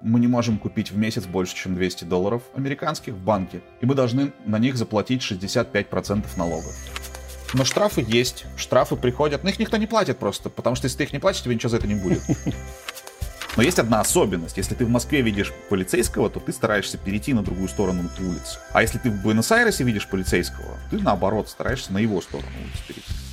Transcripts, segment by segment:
мы не можем купить в месяц больше, чем 200 долларов американских в банке, и мы должны на них заплатить 65% налога. Но штрафы есть, штрафы приходят, но их никто не платит просто, потому что если ты их не платишь, тебе ничего за это не будет. Но есть одна особенность. Если ты в Москве видишь полицейского, то ты стараешься перейти на другую сторону улицы. А если ты в Буэнос-Айресе видишь полицейского, ты наоборот стараешься на его сторону улицы перейти.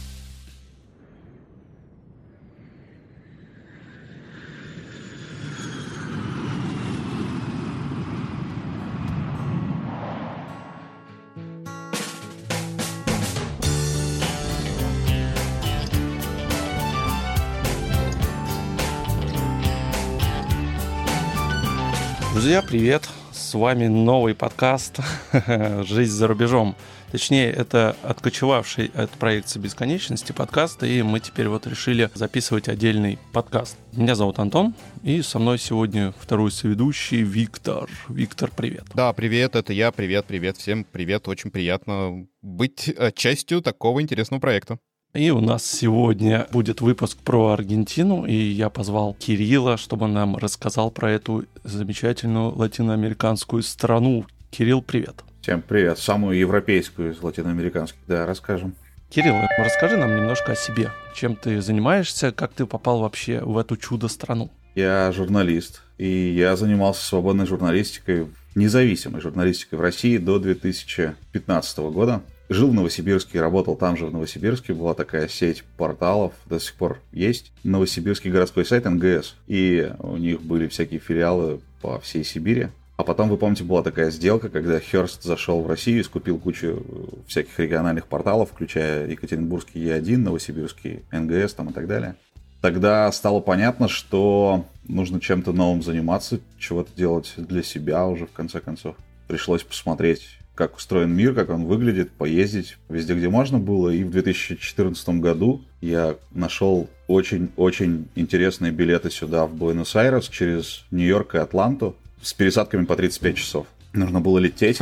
Друзья, привет! С вами новый подкаст «Жизнь за рубежом». Точнее, это откочевавший от проекции бесконечности подкаст, и мы теперь вот решили записывать отдельный подкаст. Меня зовут Антон, и со мной сегодня второй соведущий Виктор. Виктор, привет. Да, привет, это я, привет, привет, всем привет, очень приятно быть э, частью такого интересного проекта. И у нас сегодня будет выпуск про Аргентину, и я позвал Кирилла, чтобы он нам рассказал про эту замечательную латиноамериканскую страну. Кирилл, привет. Всем привет. Самую европейскую из латиноамериканских, да, расскажем. Кирилл, расскажи нам немножко о себе. Чем ты занимаешься, как ты попал вообще в эту чудо-страну? Я журналист, и я занимался свободной журналистикой, независимой журналистикой в России до 2015 года. Жил в Новосибирске, работал там же в Новосибирске. Была такая сеть порталов, до сих пор есть. Новосибирский городской сайт НГС. И у них были всякие филиалы по всей Сибири. А потом, вы помните, была такая сделка, когда Херст зашел в Россию и скупил кучу всяких региональных порталов, включая Екатеринбургский Е1, Новосибирский НГС там и так далее. Тогда стало понятно, что нужно чем-то новым заниматься, чего-то делать для себя уже в конце концов. Пришлось посмотреть как устроен мир, как он выглядит, поездить везде, где можно было. И в 2014 году я нашел очень-очень интересные билеты сюда, в Буэнос-Айрес, через Нью-Йорк и Атланту, с пересадками по 35 часов. Нужно было лететь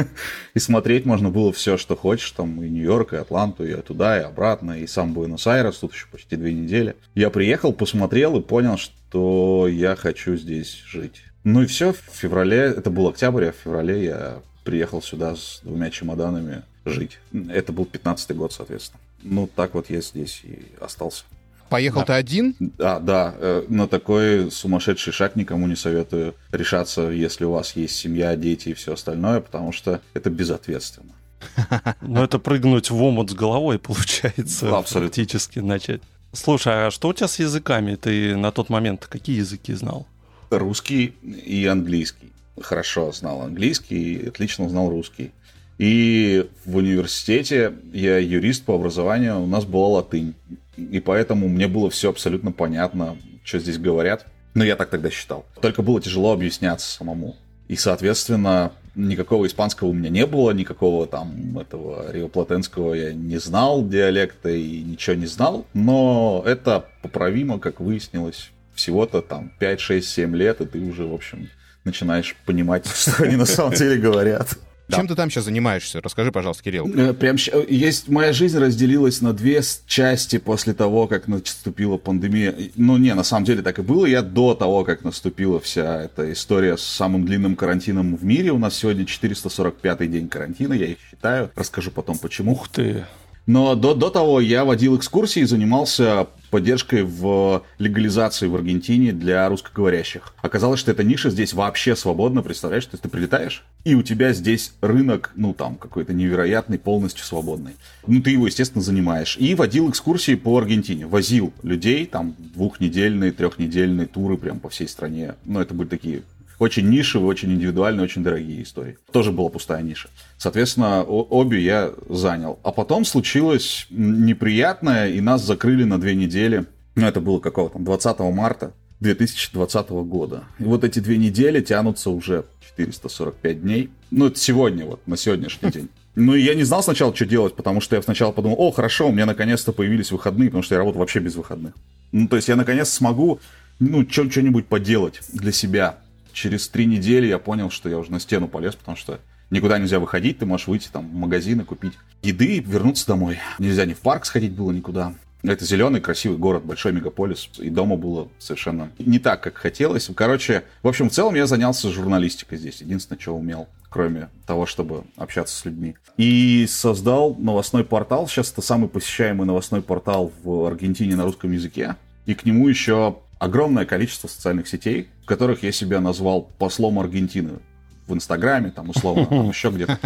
и смотреть можно было все, что хочешь, там и Нью-Йорк, и Атланту, и туда, и обратно, и сам Буэнос-Айрес, тут еще почти две недели. Я приехал, посмотрел и понял, что я хочу здесь жить. Ну и все, в феврале, это был октябрь, а в феврале я приехал сюда с двумя чемоданами жить. Это был 15-й год, соответственно. Ну, так вот я здесь и остался. Поехал да. ты один? Да, да. Э, на такой сумасшедший шаг никому не советую решаться, если у вас есть семья, дети и все остальное, потому что это безответственно. Ну, это прыгнуть в омут с головой, получается, Абсолютно. практически начать. Слушай, а что у тебя с языками? Ты на тот момент какие языки знал? Русский и английский хорошо знал английский и отлично знал русский. И в университете я юрист по образованию, у нас была латынь. И поэтому мне было все абсолютно понятно, что здесь говорят. Но я так тогда считал. Только было тяжело объясняться самому. И, соответственно, никакого испанского у меня не было, никакого там этого риоплатенского я не знал диалекта и ничего не знал. Но это поправимо, как выяснилось, всего-то там 5, 6, 7 лет, и ты уже, в общем, начинаешь понимать, что они на самом деле говорят. Чем ты там сейчас занимаешься? Расскажи, пожалуйста, Кирилл. Э, прям есть моя жизнь разделилась на две части после того, как наступила пандемия. Ну не, на самом деле так и было. Я до того, как наступила вся эта история с самым длинным карантином в мире. У нас сегодня 445 день карантина, я их считаю. Расскажу потом, почему. Ух ты! Но до, до того я водил экскурсии и занимался поддержкой в легализации в Аргентине для русскоговорящих. Оказалось, что эта ниша здесь вообще свободна, представляешь? То есть ты прилетаешь, и у тебя здесь рынок, ну там, какой-то невероятный, полностью свободный. Ну ты его, естественно, занимаешь. И водил экскурсии по Аргентине. Возил людей, там, двухнедельные, трехнедельные туры прям по всей стране. Ну это были такие очень нишевые, очень индивидуальные, очень дорогие истории. Тоже была пустая ниша. Соответственно, обе я занял. А потом случилось неприятное, и нас закрыли на две недели. Ну, это было какого там, 20 марта 2020 года. И вот эти две недели тянутся уже 445 дней. Ну, это сегодня, вот, на сегодняшний день. Ну, я не знал сначала, что делать, потому что я сначала подумал, о, хорошо, у меня наконец-то появились выходные, потому что я работаю вообще без выходных. Ну, то есть я наконец смогу, ну, что-нибудь поделать для себя через три недели я понял, что я уже на стену полез, потому что никуда нельзя выходить, ты можешь выйти там в магазин и купить еды и вернуться домой. Нельзя ни в парк сходить было никуда. Это зеленый, красивый город, большой мегаполис, и дома было совершенно не так, как хотелось. Короче, в общем, в целом я занялся журналистикой здесь. Единственное, что умел, кроме того, чтобы общаться с людьми. И создал новостной портал. Сейчас это самый посещаемый новостной портал в Аргентине на русском языке. И к нему еще огромное количество социальных сетей, в которых я себя назвал послом Аргентины в Инстаграме, там, условно, там еще где-то.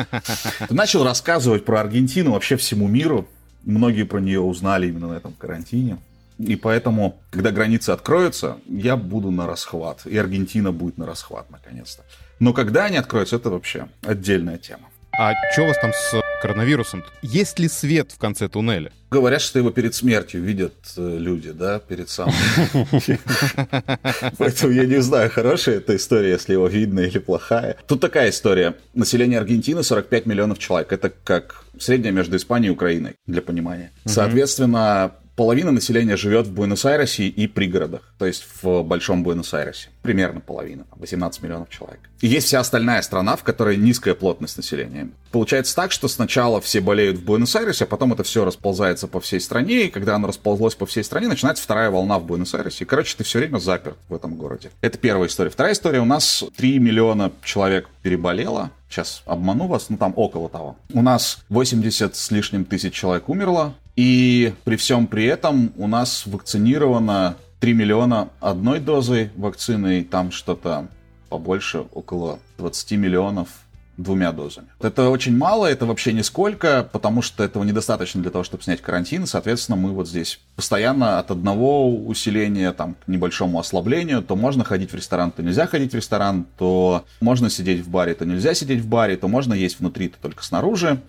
Начал рассказывать про Аргентину вообще всему миру. Многие про нее узнали именно на этом карантине. И поэтому, когда границы откроются, я буду на расхват. И Аргентина будет на расхват, наконец-то. Но когда они откроются, это вообще отдельная тема. А что у вас там с коронавирусом? Есть ли свет в конце туннеля? Говорят, что его перед смертью видят э, люди, да, перед самым. Поэтому я не знаю, хорошая эта история, если его видно или плохая. Тут такая история. Население Аргентины 45 миллионов человек. Это как средняя между Испанией и Украиной, для понимания. Соответственно, половина населения живет в Буэнос-Айресе и пригородах, то есть в Большом Буэнос-Айресе. Примерно половина, 18 миллионов человек. И есть вся остальная страна, в которой низкая плотность населения. Получается так, что сначала все болеют в Буэнос-Айресе, а потом это все расползается по всей стране, и когда оно расползлось по всей стране, начинается вторая волна в Буэнос-Айресе. И, короче, ты все время заперт в этом городе. Это первая история. Вторая история. У нас 3 миллиона человек переболело. Сейчас обману вас, ну там около того. У нас 80 с лишним тысяч человек умерло, и при всем при этом у нас вакцинировано 3 миллиона одной дозой вакцины, и там что-то побольше, около 20 миллионов двумя дозами. Это очень мало, это вообще нисколько, потому что этого недостаточно для того, чтобы снять карантин. Соответственно, мы вот здесь постоянно от одного усиления там, к небольшому ослаблению, то можно ходить в ресторан, то нельзя ходить в ресторан, то можно сидеть в баре, то нельзя сидеть в баре, то можно есть внутри, то только снаружи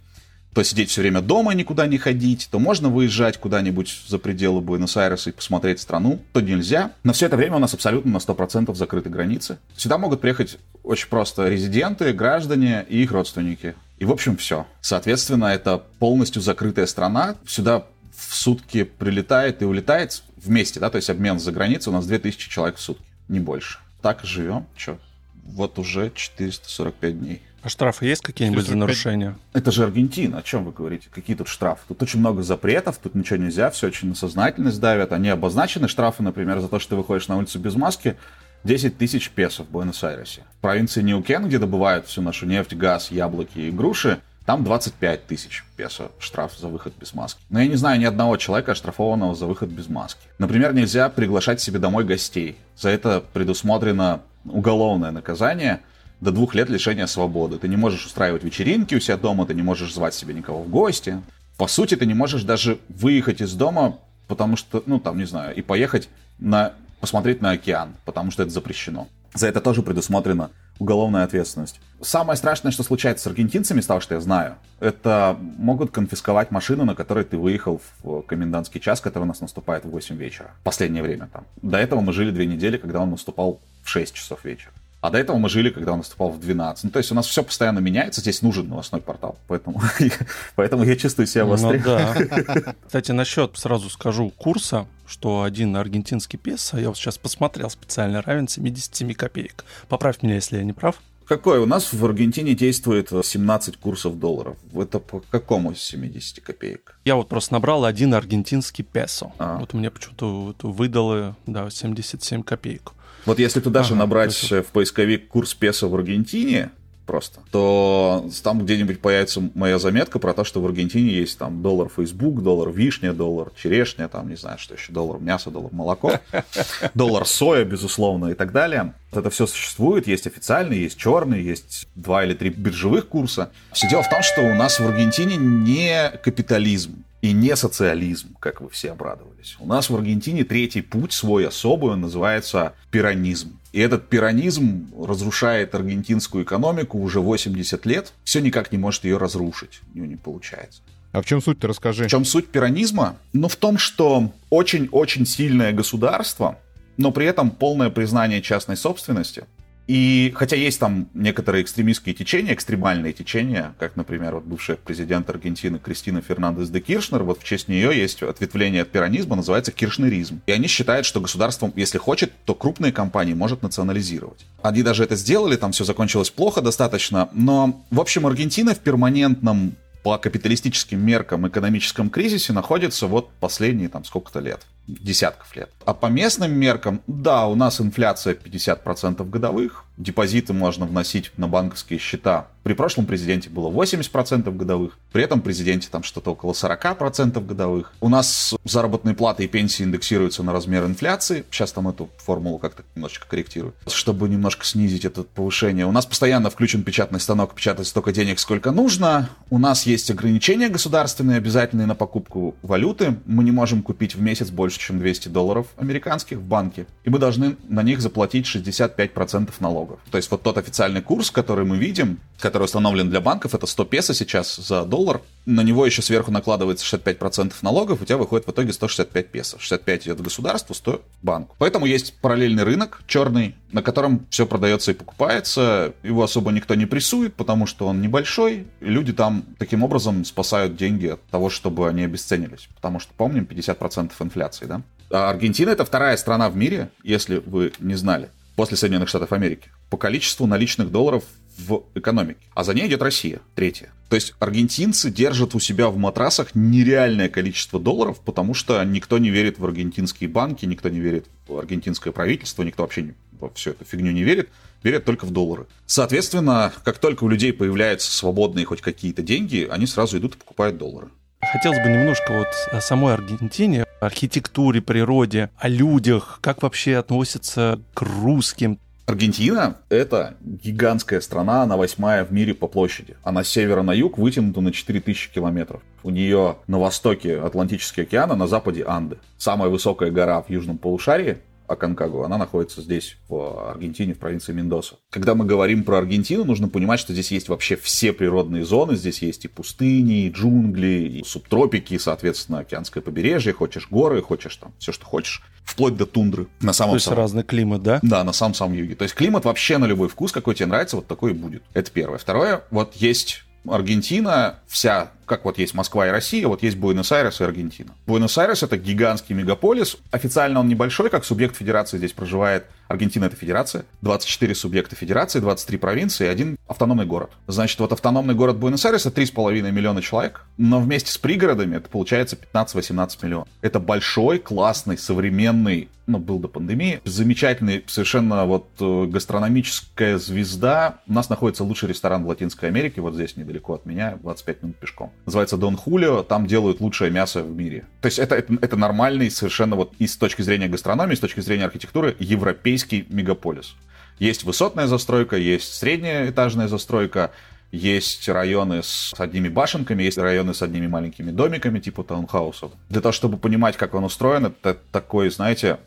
то сидеть все время дома, никуда не ходить, то можно выезжать куда-нибудь за пределы Буэнос-Айреса и посмотреть страну, то нельзя. Но все это время у нас абсолютно на 100% закрыты границы. Сюда могут приехать очень просто резиденты, граждане и их родственники. И, в общем, все. Соответственно, это полностью закрытая страна. Сюда в сутки прилетает и улетает вместе, да, то есть обмен за границей у нас 2000 человек в сутки, не больше. Так живем, что, вот уже 445 дней. А штрафы есть какие-нибудь за нарушения? Это же Аргентина, о чем вы говорите? Какие тут штрафы? Тут очень много запретов, тут ничего нельзя, все очень на сознательность давят. Они обозначены, штрафы, например, за то, что ты выходишь на улицу без маски, 10 тысяч песо в Буэнос-Айресе. В провинции Ньюкен, где добывают всю нашу нефть, газ, яблоки и груши, там 25 тысяч песо штраф за выход без маски. Но я не знаю ни одного человека, оштрафованного за выход без маски. Например, нельзя приглашать себе домой гостей. За это предусмотрено уголовное наказание – до двух лет лишения свободы. Ты не можешь устраивать вечеринки у себя дома, ты не можешь звать себе никого в гости. По сути, ты не можешь даже выехать из дома, потому что, ну, там, не знаю, и поехать на, посмотреть на океан, потому что это запрещено. За это тоже предусмотрена уголовная ответственность. Самое страшное, что случается с аргентинцами, с того, что я знаю, это могут конфисковать машину, на которой ты выехал в комендантский час, который у нас наступает в 8 вечера. Последнее время там. До этого мы жили две недели, когда он наступал в 6 часов вечера. А до этого мы жили, когда он наступал в 12. Ну, то есть у нас все постоянно меняется, здесь нужен новостной портал. Поэтому, поэтому я чувствую себя в Ну, да. Кстати, насчет, сразу скажу, курса, что один аргентинский песо, я вот сейчас посмотрел специально, равен 77 копеек. Поправь меня, если я не прав. Какой? У нас в Аргентине действует 17 курсов долларов. Это по какому 70 копеек? Я вот просто набрал один аргентинский песо. А. Вот мне почему-то выдало, да, 77 копеек. Вот если туда ага, же набрать это... в поисковик курс песо в Аргентине, просто, то там где-нибудь появится моя заметка про то, что в Аргентине есть там доллар Facebook, доллар вишня, доллар черешня, там не знаю, что еще, доллар мясо, доллар молоко, доллар соя, безусловно, и так далее. Это все существует, есть официальный, есть черный, есть два или три биржевых курса. Все дело в том, что у нас в Аргентине не капитализм и не социализм, как вы все обрадовались. У нас в Аргентине третий путь свой особый, он называется пиранизм. И этот пиранизм разрушает аргентинскую экономику уже 80 лет. Все никак не может ее разрушить. У него не получается. А в чем суть-то расскажи? В чем суть пиранизма? Ну, в том, что очень-очень сильное государство, но при этом полное признание частной собственности, и хотя есть там некоторые экстремистские течения, экстремальные течения, как, например, вот бывшая президент Аргентины Кристина Фернандес де Киршнер, вот в честь нее есть ответвление от пиранизма, называется киршнеризм. И они считают, что государство, если хочет, то крупные компании может национализировать. Они даже это сделали, там все закончилось плохо достаточно, но, в общем, Аргентина в перманентном по капиталистическим меркам экономическом кризисе находится вот последние там сколько-то лет десятков лет. А по местным меркам, да, у нас инфляция 50% годовых, депозиты можно вносить на банковские счета. При прошлом президенте было 80% годовых, при этом президенте там что-то около 40% годовых. У нас заработные платы и пенсии индексируются на размер инфляции. Сейчас там эту формулу как-то немножечко корректирую, чтобы немножко снизить это повышение. У нас постоянно включен печатный станок, печатать столько денег, сколько нужно. У нас есть ограничения государственные, обязательные на покупку валюты. Мы не можем купить в месяц больше больше, чем 200 долларов американских в банке, и мы должны на них заплатить 65% налогов. То есть вот тот официальный курс, который мы видим, который установлен для банков, это 100 песо сейчас за доллар, на него еще сверху накладывается 65% налогов, у тебя выходит в итоге 165 песо. 65 идет государству, 100 банку. Поэтому есть параллельный рынок, черный, на котором все продается и покупается, его особо никто не прессует, потому что он небольшой, и люди там таким образом спасают деньги от того, чтобы они обесценились. Потому что, помним, 50% инфляции, да? А Аргентина это вторая страна в мире, если вы не знали, после Соединенных Штатов Америки, по количеству наличных долларов в экономике. А за ней идет Россия, третья. То есть аргентинцы держат у себя в матрасах нереальное количество долларов, потому что никто не верит в аргентинские банки, никто не верит в аргентинское правительство, никто вообще во всю эту фигню не верит, верят только в доллары. Соответственно, как только у людей появляются свободные хоть какие-то деньги, они сразу идут и покупают доллары. Хотелось бы немножко вот о самой Аргентине, архитектуре, природе, о людях, как вообще относятся к русским. Аргентина — это гигантская страна, она восьмая в мире по площади. Она с севера на юг вытянута на 4000 километров. У нее на востоке Атлантический океан, а на западе Анды. Самая высокая гора в южном полушарии Аконкагуа, она находится здесь, в Аргентине, в провинции Мендоса. Когда мы говорим про Аргентину, нужно понимать, что здесь есть вообще все природные зоны. Здесь есть и пустыни, и джунгли, и субтропики, и, соответственно, океанское побережье. Хочешь горы, хочешь там все, что хочешь. Вплоть до тундры. На самом То есть самом... разный климат, да? Да, на самом-самом юге. То есть климат вообще на любой вкус, какой тебе нравится, вот такой и будет. Это первое. Второе, вот есть Аргентина вся как вот есть Москва и Россия, вот есть Буэнос-Айрес и Аргентина. Буэнос-Айрес это гигантский мегаполис. Официально он небольшой, как субъект федерации здесь проживает. Аргентина это федерация. 24 субъекта федерации, 23 провинции и один автономный город. Значит, вот автономный город Буэнос-Айрес это 3,5 миллиона человек, но вместе с пригородами это получается 15-18 миллионов. Это большой, классный, современный ну, был до пандемии. Замечательный, совершенно вот э, гастрономическая звезда. У нас находится лучший ресторан в Латинской Америке, вот здесь недалеко от меня, 25 минут пешком называется Дон Хулио, там делают лучшее мясо в мире. То есть это, это, это нормальный совершенно вот и с точки зрения гастрономии, с точки зрения архитектуры европейский мегаполис. Есть высотная застройка, есть средняя этажная застройка, есть районы с одними башенками, есть районы с одними маленькими домиками, типа таунхаусов. Для того, чтобы понимать, как он устроен, это такой, знаете,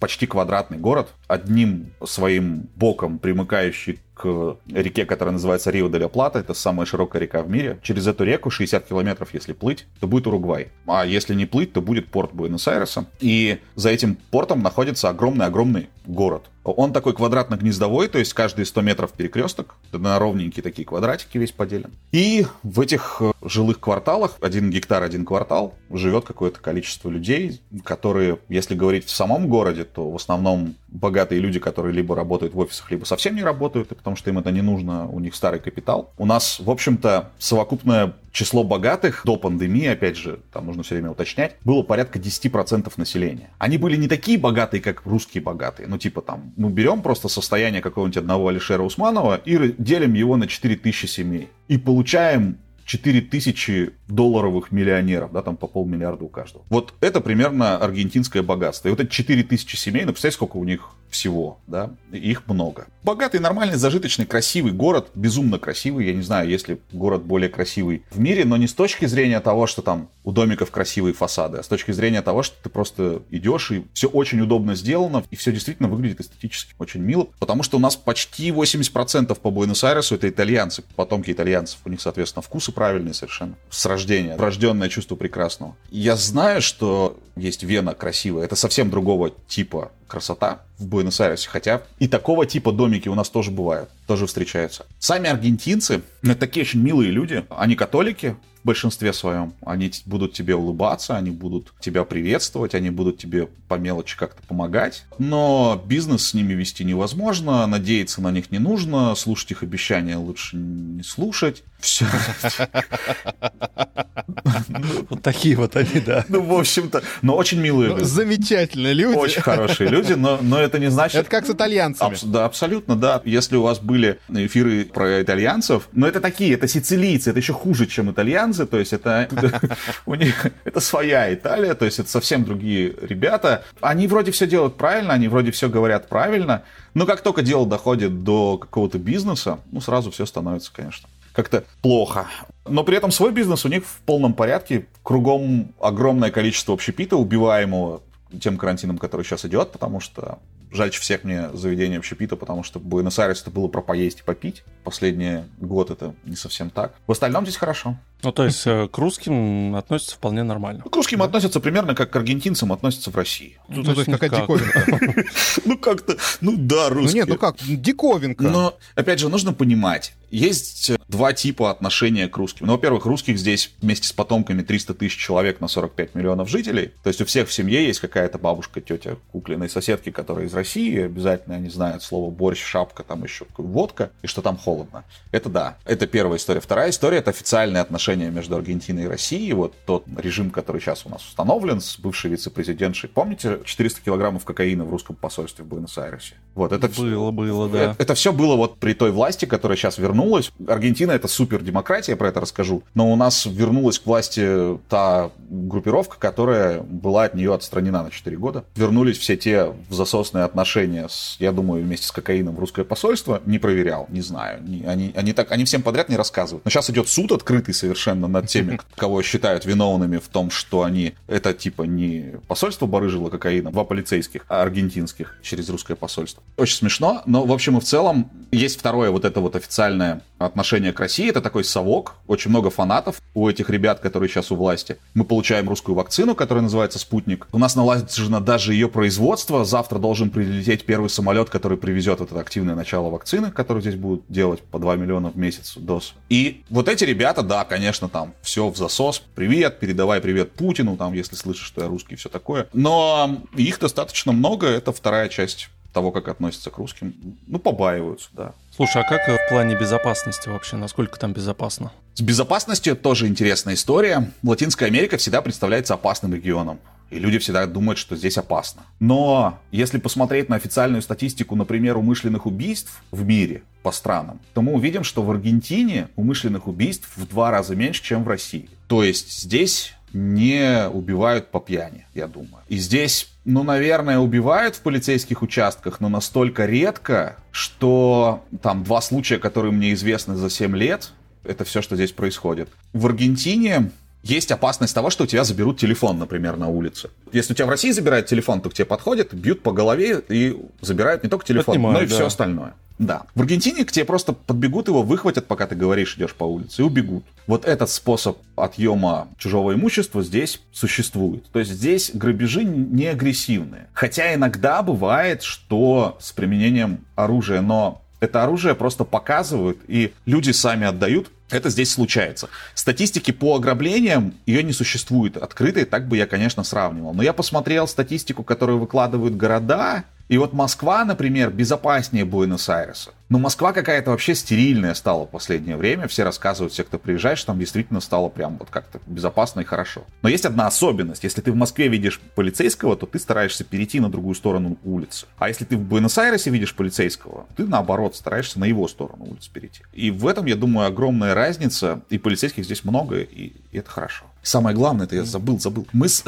почти квадратный город, одним своим боком примыкающий к реке, которая называется Рио де ля Плата. Это самая широкая река в мире. Через эту реку 60 километров, если плыть, то будет Уругвай. А если не плыть, то будет порт Буэнос-Айреса. И за этим портом находится огромный-огромный город. Он такой квадратно-гнездовой, то есть каждые 100 метров перекресток, на ровненькие такие квадратики весь поделен. И в этих э, жилых кварталах, один гектар, один квартал, живет какое-то количество людей, которые, если говорить в самом городе, то в основном богатые люди, которые либо работают в офисах, либо совсем не работают, потому что им это не нужно, у них старый капитал. У нас, в общем-то, совокупное число богатых до пандемии, опять же, там нужно все время уточнять, было порядка 10% населения. Они были не такие богатые, как русские богатые. Ну, типа там, мы берем просто состояние какого-нибудь одного Алишера Усманова и делим его на 4000 семей. И получаем 4000 долларовых миллионеров, да, там по полмиллиарда у каждого. Вот это примерно аргентинское богатство. И вот эти 4000 семей, ну, представьте, сколько у них всего, да, их много. Богатый, нормальный, зажиточный, красивый город, безумно красивый, я не знаю, если город более красивый в мире, но не с точки зрения того, что там у домиков красивые фасады, а с точки зрения того, что ты просто идешь и все очень удобно сделано, и все действительно выглядит эстетически очень мило, потому что у нас почти 80% по Буэнос-Айресу это итальянцы, потомки итальянцев, у них, соответственно, вкусы правильные совершенно, с рождения, врожденное чувство прекрасного. Я знаю, что есть Вена красивая, это совсем другого типа красота в Буэнос-Айресе, хотя и такого типа домики у нас тоже бывают, тоже встречаются. Сами аргентинцы, это такие очень милые люди, они католики, большинстве своем. Они будут тебе улыбаться, они будут тебя приветствовать, они будут тебе по мелочи как-то помогать. Но бизнес с ними вести невозможно, надеяться на них не нужно, слушать их обещания лучше не слушать. Все. Вот такие вот они, да. Ну, в общем-то, но очень милые люди. Замечательные люди. Очень хорошие люди, но, но это не значит... Это как с итальянцами. да, абсолютно, да. Если у вас были эфиры про итальянцев, но это такие, это сицилийцы, это еще хуже, чем итальянцы, то есть это у них это своя Италия, то есть это совсем другие ребята. Они вроде все делают правильно, они вроде все говорят правильно, но как только дело доходит до какого-то бизнеса, ну, сразу все становится, конечно, как-то плохо. Но при этом свой бизнес у них в полном порядке. Кругом огромное количество общепита, убиваемого тем карантином, который сейчас идет, потому что жальче всех мне заведение общепита, потому что в Буэнос-Айресе это было про поесть и попить. Последний год это не совсем так. В остальном здесь хорошо. Ну, то есть э, к русским относятся вполне нормально. Ну, к русским да? относятся примерно как к аргентинцам относятся в России. Ну, то, есть какая диковинка. Ну, как-то, ну да, русские. Ну, нет, ну как, диковинка. Но, опять же, нужно понимать, есть два типа отношения к русским. Ну, во-первых, русских здесь вместе с потомками 300 тысяч человек на 45 миллионов жителей. То есть у всех в семье есть какая-то бабушка, тетя, куклиной соседки, которые из России. Обязательно они знают слово борщ, шапка, там еще водка, и что там холодно. Это да. Это первая история. Вторая история — это официальные отношения между Аргентиной и Россией. Вот тот режим, который сейчас у нас установлен с бывшей вице-президентшей. Помните 400 килограммов кокаина в русском посольстве в Буэнос-Айресе? Вот это было, было, да. Это, это все было вот при той власти, которая сейчас вернулась. Аргентина это супер демократия, я про это расскажу. Но у нас вернулась к власти та группировка, которая была от нее отстранена на 4 года. Вернулись все те в засосные отношения, с, я думаю, вместе с кокаином в русское посольство. Не проверял, не знаю. Не, они, они, так, они всем подряд не рассказывают. Но сейчас идет суд открытый совершенно над теми, кого считают виновными в том, что они... Это типа не посольство барыжило кокаином, два полицейских, а аргентинских через русское посольство. Очень смешно, но в общем и в целом есть второе вот это вот официальное отношение к России. Это такой совок. Очень много фанатов у этих ребят, которые сейчас у власти. Мы получаем русскую вакцину, которая называется «Спутник». У нас налажено даже ее производство. Завтра должен прилететь первый самолет, который привезет это активное начало вакцины, которую здесь будут делать по 2 миллиона в месяц доз. И вот эти ребята, да, конечно, там все в засос. Привет, передавай привет Путину, там, если слышишь, что я русский и все такое. Но их достаточно много. Это вторая часть того, как относятся к русским. Ну, побаиваются, да. Слушай, а как в плане безопасности вообще? Насколько там безопасно? С безопасностью тоже интересная история. Латинская Америка всегда представляется опасным регионом. И люди всегда думают, что здесь опасно. Но если посмотреть на официальную статистику, например, умышленных убийств в мире по странам, то мы увидим, что в Аргентине умышленных убийств в два раза меньше, чем в России. То есть здесь не убивают по пьяни, я думаю. И здесь, ну, наверное, убивают в полицейских участках, но настолько редко, что там два случая, которые мне известны за 7 лет, это все, что здесь происходит. В Аргентине есть опасность того, что у тебя заберут телефон, например, на улице. Если у тебя в России забирают телефон, то к тебе подходят, бьют по голове и забирают не только телефон, Отнимают, но и да. все остальное. Да. В Аргентине к тебе просто подбегут его, выхватят, пока ты говоришь, идешь по улице, и убегут. Вот этот способ отъема чужого имущества здесь существует. То есть здесь грабежи не агрессивные. Хотя иногда бывает, что с применением оружия, но это оружие просто показывают, и люди сами отдают. Это здесь случается. Статистики по ограблениям, ее не существует открытой, так бы я, конечно, сравнивал. Но я посмотрел статистику, которую выкладывают города, и вот Москва, например, безопаснее Буэнос-Айреса. Но Москва какая-то вообще стерильная стала в последнее время. Все рассказывают, все, кто приезжает, что там действительно стало прям вот как-то безопасно и хорошо. Но есть одна особенность. Если ты в Москве видишь полицейского, то ты стараешься перейти на другую сторону улицы. А если ты в Буэнос-Айресе видишь полицейского, ты наоборот стараешься на его сторону улицы перейти. И в этом, я думаю, огромная разница. И полицейских здесь много, и, и это хорошо. Самое главное, это я забыл, забыл. Мы, с...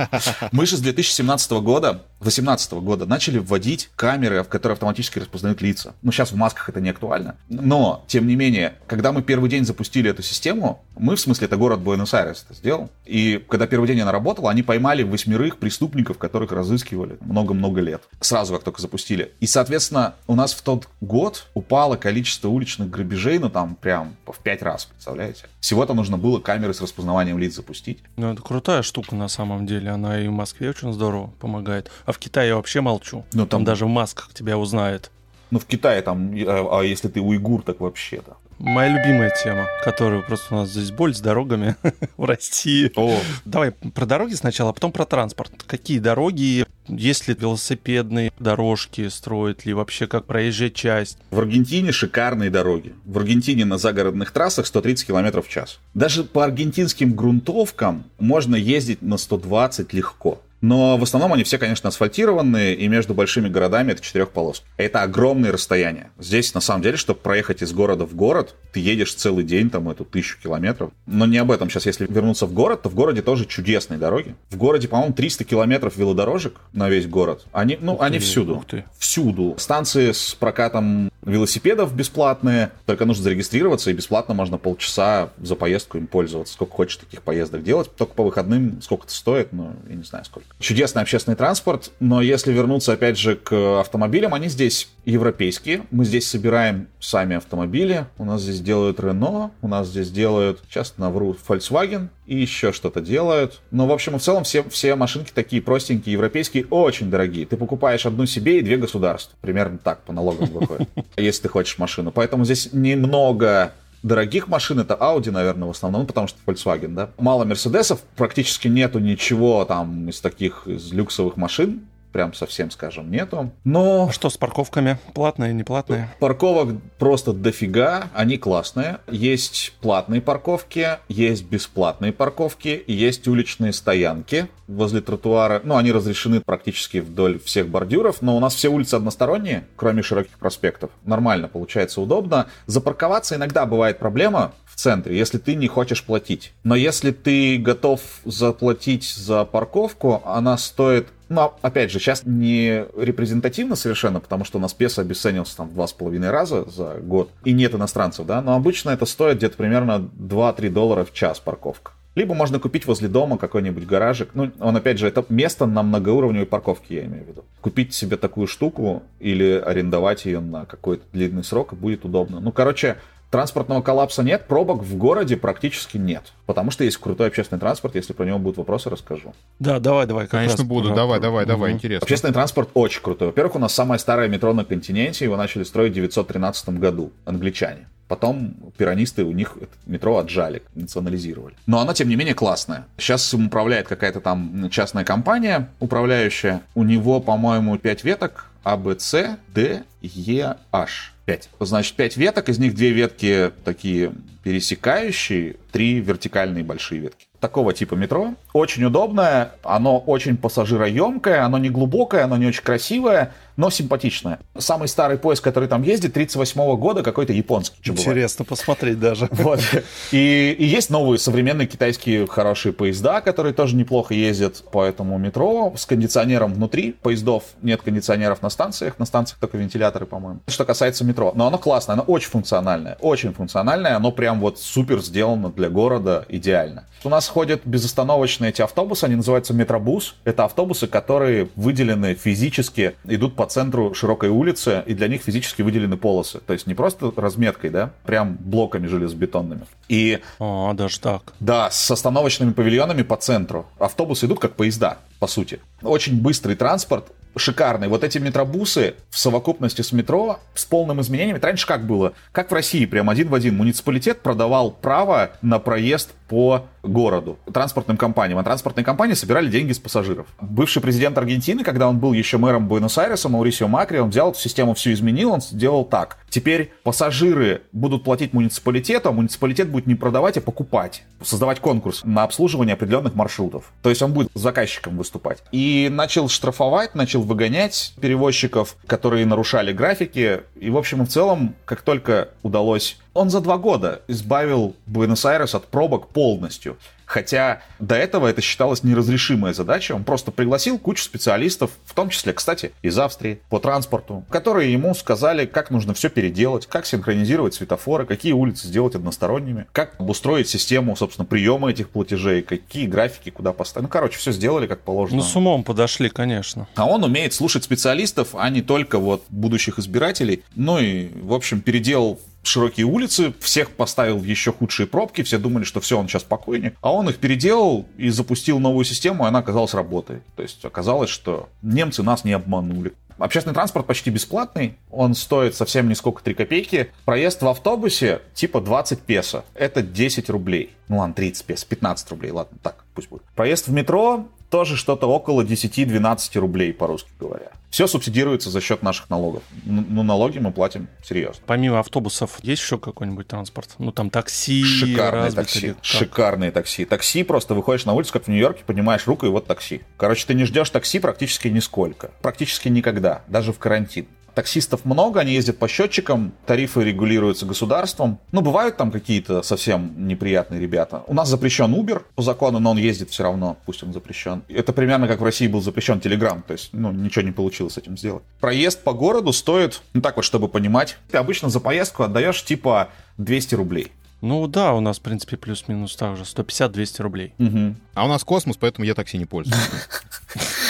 мы же с 2017 года, 2018 года начали вводить камеры, в которые автоматически распознают лица. Ну, сейчас в масках это не актуально. Но, тем не менее, когда мы первый день запустили эту систему, мы, в смысле, это город Буэнос-Айрес это сделал. И когда первый день она работала, они поймали восьмерых преступников, которых разыскивали много-много лет. Сразу, как только запустили. И, соответственно, у нас в тот год упало количество уличных грабежей, ну, там, прям в пять раз, представляете? Всего-то нужно было камеры с распознаванием лиц запустить. Ну, это крутая штука на самом деле. Она и в Москве очень здорово помогает. А в Китае я вообще молчу. Ну, там... там даже в масках тебя узнает. Ну, в Китае там, а, а если ты уйгур, так вообще-то. Моя любимая тема, которую просто у нас здесь боль с дорогами в России. О. Давай про дороги сначала, а потом про транспорт. Какие дороги, есть ли велосипедные дорожки, строят ли вообще как проезжая часть? В Аргентине шикарные дороги. В Аргентине на загородных трассах 130 км в час. Даже по аргентинским грунтовкам можно ездить на 120 легко. Но в основном они все, конечно, асфальтированные, и между большими городами это четырехполоска. Это огромные расстояния. Здесь, на самом деле, чтобы проехать из города в город, ты едешь целый день, там, эту тысячу километров. Но не об этом сейчас. Если вернуться в город, то в городе тоже чудесные дороги. В городе, по-моему, 300 километров велодорожек на весь город. Они, ну, ух они ты, всюду. Ух ты. Всюду. Станции с прокатом велосипедов бесплатные, только нужно зарегистрироваться, и бесплатно можно полчаса за поездку им пользоваться. Сколько хочешь таких поездок делать, только по выходным сколько это стоит, ну, я не знаю сколько. Чудесный общественный транспорт, но если вернуться опять же к автомобилям, они здесь европейские. Мы здесь собираем сами автомобили. У нас здесь делают Renault, у нас здесь делают, часто навру, Volkswagen и еще что-то делают. Но, в общем и в целом, все, все машинки такие простенькие, европейские, очень дорогие. Ты покупаешь одну себе и две государства. Примерно так по налогам выходит, если ты хочешь машину. Поэтому здесь немного дорогих машин это Audi, наверное, в основном, потому что Volkswagen, да. Мало Мерседесов, практически нету ничего там из таких из люксовых машин прям совсем, скажем, нету. Но... А что с парковками? Платные, не платные? Парковок просто дофига, они классные. Есть платные парковки, есть бесплатные парковки, есть уличные стоянки возле тротуара. Ну, они разрешены практически вдоль всех бордюров, но у нас все улицы односторонние, кроме широких проспектов. Нормально, получается удобно. Запарковаться иногда бывает проблема, в центре, если ты не хочешь платить. Но если ты готов заплатить за парковку, она стоит но, опять же, сейчас не репрезентативно совершенно, потому что у нас песо обесценился там два с половиной раза за год, и нет иностранцев, да, но обычно это стоит где-то примерно 2-3 доллара в час парковка. Либо можно купить возле дома какой-нибудь гаражик. Ну, он, опять же, это место на многоуровневой парковке, я имею в виду. Купить себе такую штуку или арендовать ее на какой-то длинный срок будет удобно. Ну, короче, Транспортного коллапса нет, пробок в городе практически нет. Потому что есть крутой общественный транспорт. Если про него будут вопросы, расскажу. Да, давай, давай. Конечно, буду. Про... Давай, давай, давай, угу. интересно. Общественный транспорт очень крутой. Во-первых, у нас самое старое метро на континенте. Его начали строить в 913 году. Англичане. Потом пиранисты у них метро отжали, национализировали. Но оно, тем не менее, классное. Сейчас им управляет какая-то там частная компания управляющая. У него, по-моему, 5 веток. А, Б, С, Д, Е, H. 5. Значит, 5 веток, из них 2 ветки такие пересекающие, 3 вертикальные большие ветки такого типа метро. Очень удобное, оно очень пассажироемкое, оно не глубокое, оно не очень красивое, но симпатичное. Самый старый поезд, который там ездит, 38 -го года, какой-то японский. Интересно посмотреть даже. Вот. И, и есть новые современные китайские хорошие поезда, которые тоже неплохо ездят по этому метро с кондиционером внутри. Поездов нет кондиционеров на станциях, на станциях только вентиляторы, по-моему. Что касается метро. Но оно классное, оно очень функциональное, очень функциональное, оно прям вот супер сделано для города, идеально. У нас ходят безостановочные эти автобусы, они называются метробус. Это автобусы, которые выделены физически, идут по центру широкой улицы, и для них физически выделены полосы. То есть не просто разметкой, да, прям блоками железобетонными. И... А, даже так. Да, с остановочными павильонами по центру. Автобусы идут как поезда, по сути. Очень быстрый транспорт, шикарный. Вот эти метробусы в совокупности с метро с полным изменением. Раньше как было? Как в России, прям один в один. Муниципалитет продавал право на проезд по городу транспортным компаниям. А транспортные компании собирали деньги с пассажиров. Бывший президент Аргентины, когда он был еще мэром Буэнос-Айреса, Маурисио Макри, он взял эту систему, всю изменил, он сделал так. Теперь пассажиры будут платить муниципалитету, а муниципалитет будет не продавать, а покупать. Создавать конкурс на обслуживание определенных маршрутов. То есть он будет заказчиком выступать. И начал штрафовать, начал выгонять перевозчиков, которые нарушали графики. И, в общем и в целом, как только удалось... Он за два года избавил Буэнос-Айрес от пробок полностью. Хотя до этого это считалось неразрешимая задача. Он просто пригласил кучу специалистов, в том числе, кстати, из Австрии, по транспорту, которые ему сказали, как нужно все переделать, как синхронизировать светофоры, какие улицы сделать односторонними, как обустроить систему, собственно, приема этих платежей, какие графики куда поставить. Ну, короче, все сделали как положено. Ну, с умом подошли, конечно. А он умеет слушать специалистов, а не только вот будущих избирателей. Ну и, в общем, переделал широкие улицы, всех поставил в еще худшие пробки, все думали, что все, он сейчас покойник. А он их переделал и запустил новую систему, и она оказалась работой. То есть оказалось, что немцы нас не обманули. Общественный транспорт почти бесплатный, он стоит совсем не сколько 3 копейки. Проезд в автобусе типа 20 песо, это 10 рублей. Ну ладно, 30 песо, 15 рублей, ладно, так пусть будет. Проезд в метро тоже что-то около 10-12 рублей, по-русски говоря. Все субсидируется за счет наших налогов. Ну, налоги мы платим серьезно. Помимо автобусов, есть еще какой-нибудь транспорт? Ну, там такси, Шикарные такси. Шикарные такси. Такси просто выходишь на улицу, как в Нью-Йорке, поднимаешь руку, и вот такси. Короче, ты не ждешь такси практически нисколько. Практически никогда, даже в карантин. Таксистов много, они ездят по счетчикам, тарифы регулируются государством. Ну, бывают там какие-то совсем неприятные ребята. У нас запрещен Uber по закону, но он ездит все равно, пусть он запрещен. Это примерно как в России был запрещен Telegram, то есть, ну, ничего не получилось с этим сделать. Проезд по городу стоит, ну, так вот, чтобы понимать, ты обычно за поездку отдаешь типа 200 рублей. Ну да, у нас, в принципе, плюс-минус так же, 150-200 рублей. Угу. А у нас космос, поэтому я такси не пользуюсь.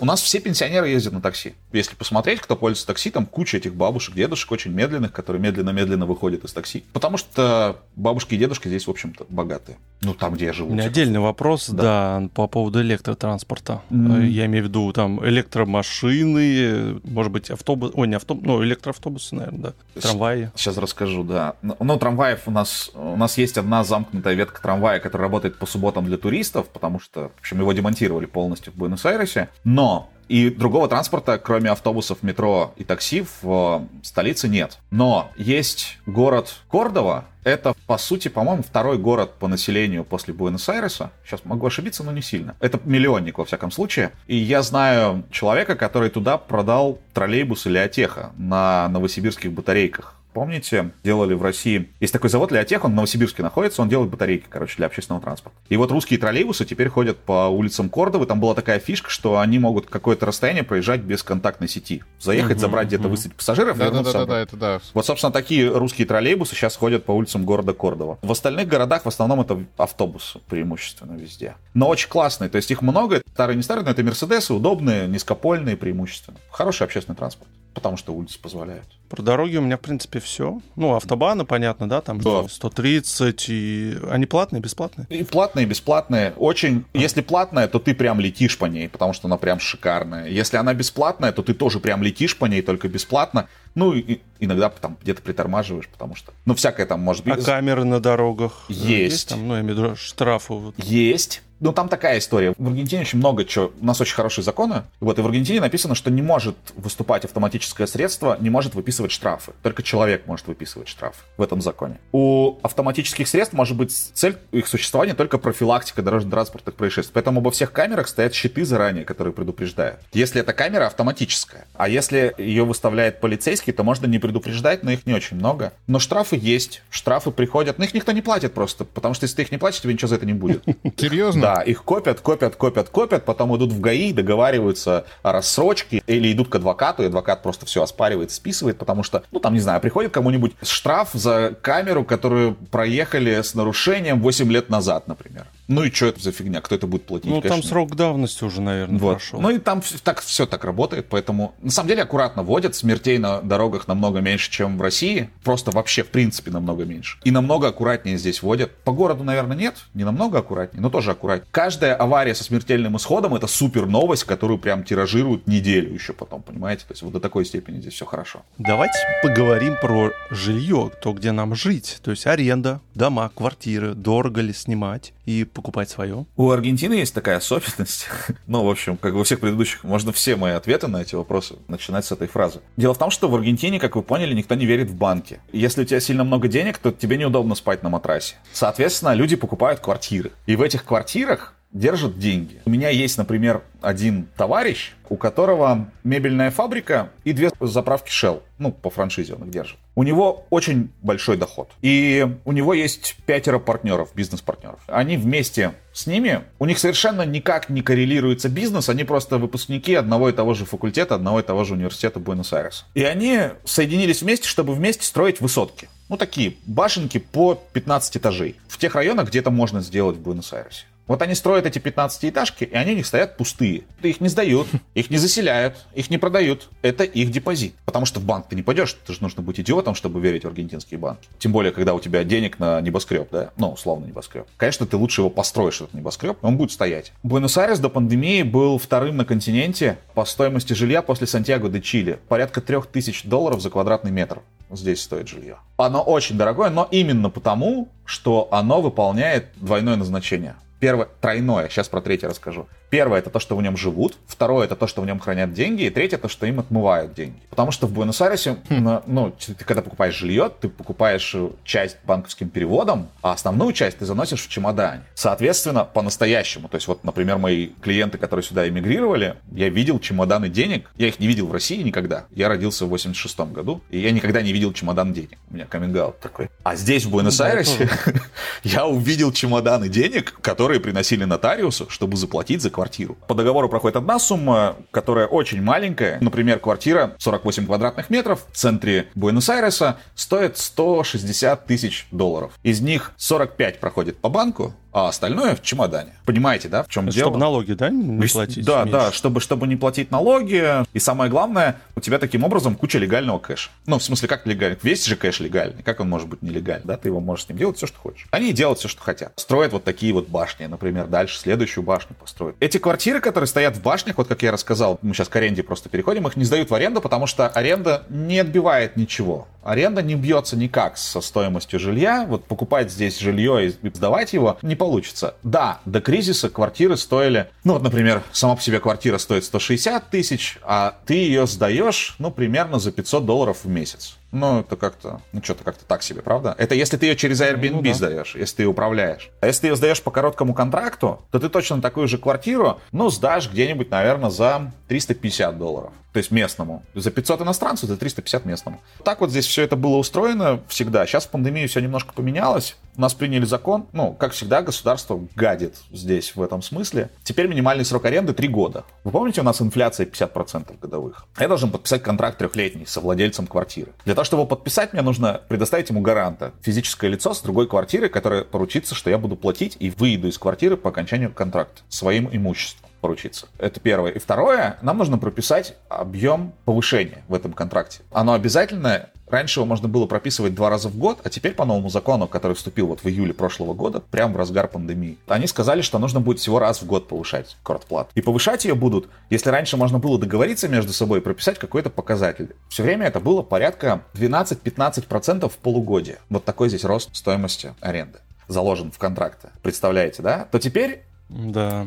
У нас все пенсионеры ездят на такси. Если посмотреть, кто пользуется такси, там куча этих бабушек, дедушек очень медленных, которые медленно-медленно выходят из такси. Потому что бабушки и дедушки здесь, в общем-то, богатые. Ну, там, где я живу. У меня отдельный вопрос, да. да, по поводу электротранспорта. Mm. Я имею в виду там электромашины, может быть, автобус, ой, не автобус, ну, электроавтобусы, наверное, да, трамваи. Сейчас расскажу, да. Ну, трамваев у нас, у нас есть одна замкнутая ветка трамвая, которая работает по субботам для туристов, потому что, в общем, его демонтировали полностью в Буэнос-Айресе. Но и другого транспорта, кроме автобусов, метро и такси, в столице нет. Но есть город Кордова, это, по сути, по-моему, второй город по населению после Буэнос-Айреса. Сейчас могу ошибиться, но не сильно. Это миллионник, во всяком случае. И я знаю человека, который туда продал троллейбус или Атеха на новосибирских батарейках. Помните, делали в России... Есть такой завод Леотех, он в Новосибирске находится, он делает батарейки, короче, для общественного транспорта. И вот русские троллейбусы теперь ходят по улицам Кордовы. Там была такая фишка, что они могут какое-то расстояние проезжать без контактной сети. Заехать, угу, забрать где-то, угу. высадить пассажиров да, и да, да, да, да, это да. Вот, собственно, такие русские троллейбусы сейчас ходят по улицам города Кордова. В остальных городах в основном это автобусы преимущественно везде. Но очень классные, то есть их много. Старые не старые, но это Мерседесы, удобные, низкопольные преимущественно. Хороший общественный транспорт, потому что улицы позволяют. Про дороги у меня, в принципе, все. Ну, автобаны, понятно, да, там да. 130, и они платные, бесплатные? И платные, бесплатные. Очень, если платная, то ты прям летишь по ней, потому что она прям шикарная. Если она бесплатная, то ты тоже прям летишь по ней, только бесплатно. Ну, и иногда там где-то притормаживаешь, потому что, ну, всякое там может быть. А камеры на дорогах? Есть. есть там, ну, я имею в виду штрафы. Вот. Есть. Ну, там такая история. В Аргентине очень много чего. У нас очень хорошие законы. Вот, и в Аргентине написано, что не может выступать автоматическое средство, не может выписывать штрафы. Только человек может выписывать штрафы в этом законе. У автоматических средств может быть цель их существования только профилактика дорожно-транспортных происшествий. Поэтому обо всех камерах стоят щиты заранее, которые предупреждают. Если эта камера автоматическая, а если ее выставляет полицейский, то можно не предупреждать, но их не очень много. Но штрафы есть, штрафы приходят, но их никто не платит просто, потому что если ты их не платишь, тебе ничего за это не будет. Серьезно? Да, их копят, копят, копят, копят, потом идут в ГАИ, договариваются о рассрочке, или идут к адвокату, и адвокат просто все оспаривает, списывает, потому что, ну, там, не знаю, приходит кому-нибудь штраф за камеру, которую проехали с нарушением 8 лет назад, например. Ну и что это за фигня? Кто это будет платить? Ну, Конечно. там срок давности уже, наверное, вот. прошел. Ну и там так, все так работает, поэтому на самом деле аккуратно водят, смертей на дорогах намного меньше, чем в России. Просто вообще, в принципе, намного меньше. И намного аккуратнее здесь водят. По городу, наверное, нет, не намного аккуратнее, но тоже аккуратнее. Каждая авария со смертельным исходом это супер новость, которую прям тиражируют неделю еще потом, понимаете? То есть вот до такой степени здесь все хорошо. Давайте поговорим про жилье, то, где нам жить. То есть аренда, дома, квартиры, дорого ли снимать и покупать свое? У Аргентины есть такая особенность. ну, в общем, как во всех предыдущих, можно все мои ответы на эти вопросы начинать с этой фразы. Дело в том, что в Аргентине, как вы поняли, никто не верит в банки. Если у тебя сильно много денег, то тебе неудобно спать на матрасе. Соответственно, люди покупают квартиры. И в этих квартирах держат деньги. У меня есть, например, один товарищ, у которого мебельная фабрика и две заправки Shell. Ну, по франшизе он их держит. У него очень большой доход. И у него есть пятеро партнеров, бизнес-партнеров. Они вместе с ними, у них совершенно никак не коррелируется бизнес, они просто выпускники одного и того же факультета, одного и того же университета Буэнос-Айреса. И они соединились вместе, чтобы вместе строить высотки. Ну, такие башенки по 15 этажей. В тех районах, где это можно сделать в Буэнос-Айресе. Вот они строят эти 15-этажки, и они у них стоят пустые. Их не сдают, их не заселяют, их не продают. Это их депозит. Потому что в банк ты не пойдешь, ты же нужно быть идиотом, чтобы верить в аргентинские банки. Тем более, когда у тебя денег на небоскреб, да? Ну, условно небоскреб. Конечно, ты лучше его построишь, этот небоскреб, он будет стоять. Буэнос-Айрес до пандемии был вторым на континенте по стоимости жилья после Сантьяго де Чили. Порядка 3000 долларов за квадратный метр здесь стоит жилье. Оно очень дорогое, но именно потому, что оно выполняет двойное назначение. Первое, тройное, сейчас про третье расскажу. Первое это то, что в нем живут, второе это то, что в нем хранят деньги, и третье то, что им отмывают деньги. Потому что в Буэнос-Айресе, хм. ну, ты когда покупаешь жилье, ты покупаешь э, часть банковским переводом, а основную часть ты заносишь в чемодане. Соответственно, по-настоящему, то есть вот, например, мои клиенты, которые сюда эмигрировали, я видел чемоданы денег, я их не видел в России никогда. Я родился в 86 году, и я никогда не видел чемодан денег. У меня каминг такой. А здесь, в Буэнос-Айресе, я увидел чемоданы денег, которые приносили нотариусу, чтобы заплатить за квартиру. По договору проходит одна сумма, которая очень маленькая. Например, квартира 48 квадратных метров в центре Буэнос-Айреса стоит 160 тысяч долларов. Из них 45 проходит по банку, а остальное в чемодане. Понимаете, да, в чем чтобы дело? Чтобы налоги, да, не платить? Да, меньше. да, чтобы, чтобы не платить налоги. И самое главное, у тебя таким образом куча легального кэша. Ну, в смысле, как легальный? Весь же кэш легальный. Как он может быть нелегальный? Да, ты его можешь с ним делать все, что хочешь. Они делают все, что хотят. Строят вот такие вот башни, например, дальше следующую башню построят. Эти квартиры, которые стоят в башнях, вот как я рассказал, мы сейчас к аренде просто переходим, их не сдают в аренду, потому что аренда не отбивает ничего. Аренда не бьется никак со стоимостью жилья. Вот покупать здесь жилье и сдавать его не получится. Да, до кризиса квартиры стоили, ну вот, например, сама по себе квартира стоит 160 тысяч, а ты ее сдаешь, ну, примерно за 500 долларов в месяц. Ну, это как-то, ну, что-то как-то так себе, правда? Это если ты ее через Airbnb ну, да. сдаешь, если ты ее управляешь. А если ты ее сдаешь по короткому контракту, то ты точно такую же квартиру, ну, сдашь где-нибудь, наверное, за 350 долларов. То есть местному. За 500 иностранцев, за 350 местному. Так вот здесь все это было устроено всегда. Сейчас в пандемии все немножко поменялось. У нас приняли закон. Ну, как всегда, государство гадит здесь в этом смысле. Теперь минимальный срок аренды 3 года. Вы помните, у нас инфляция 50% годовых. Я должен подписать контракт трехлетний со владельцем квартиры. Для того, чтобы его подписать, мне нужно предоставить ему гаранта. Физическое лицо с другой квартиры, которое поручится, что я буду платить и выйду из квартиры по окончанию контракта своим имуществом поручиться. Это первое. И второе, нам нужно прописать объем повышения в этом контракте. Оно обязательное. Раньше его можно было прописывать два раза в год, а теперь по новому закону, который вступил вот в июле прошлого года, прямо в разгар пандемии, они сказали, что нужно будет всего раз в год повышать квартплату. И повышать ее будут, если раньше можно было договориться между собой и прописать какой-то показатель. Все время это было порядка 12-15% в полугодие. Вот такой здесь рост стоимости аренды заложен в контракты. Представляете, да? То теперь да.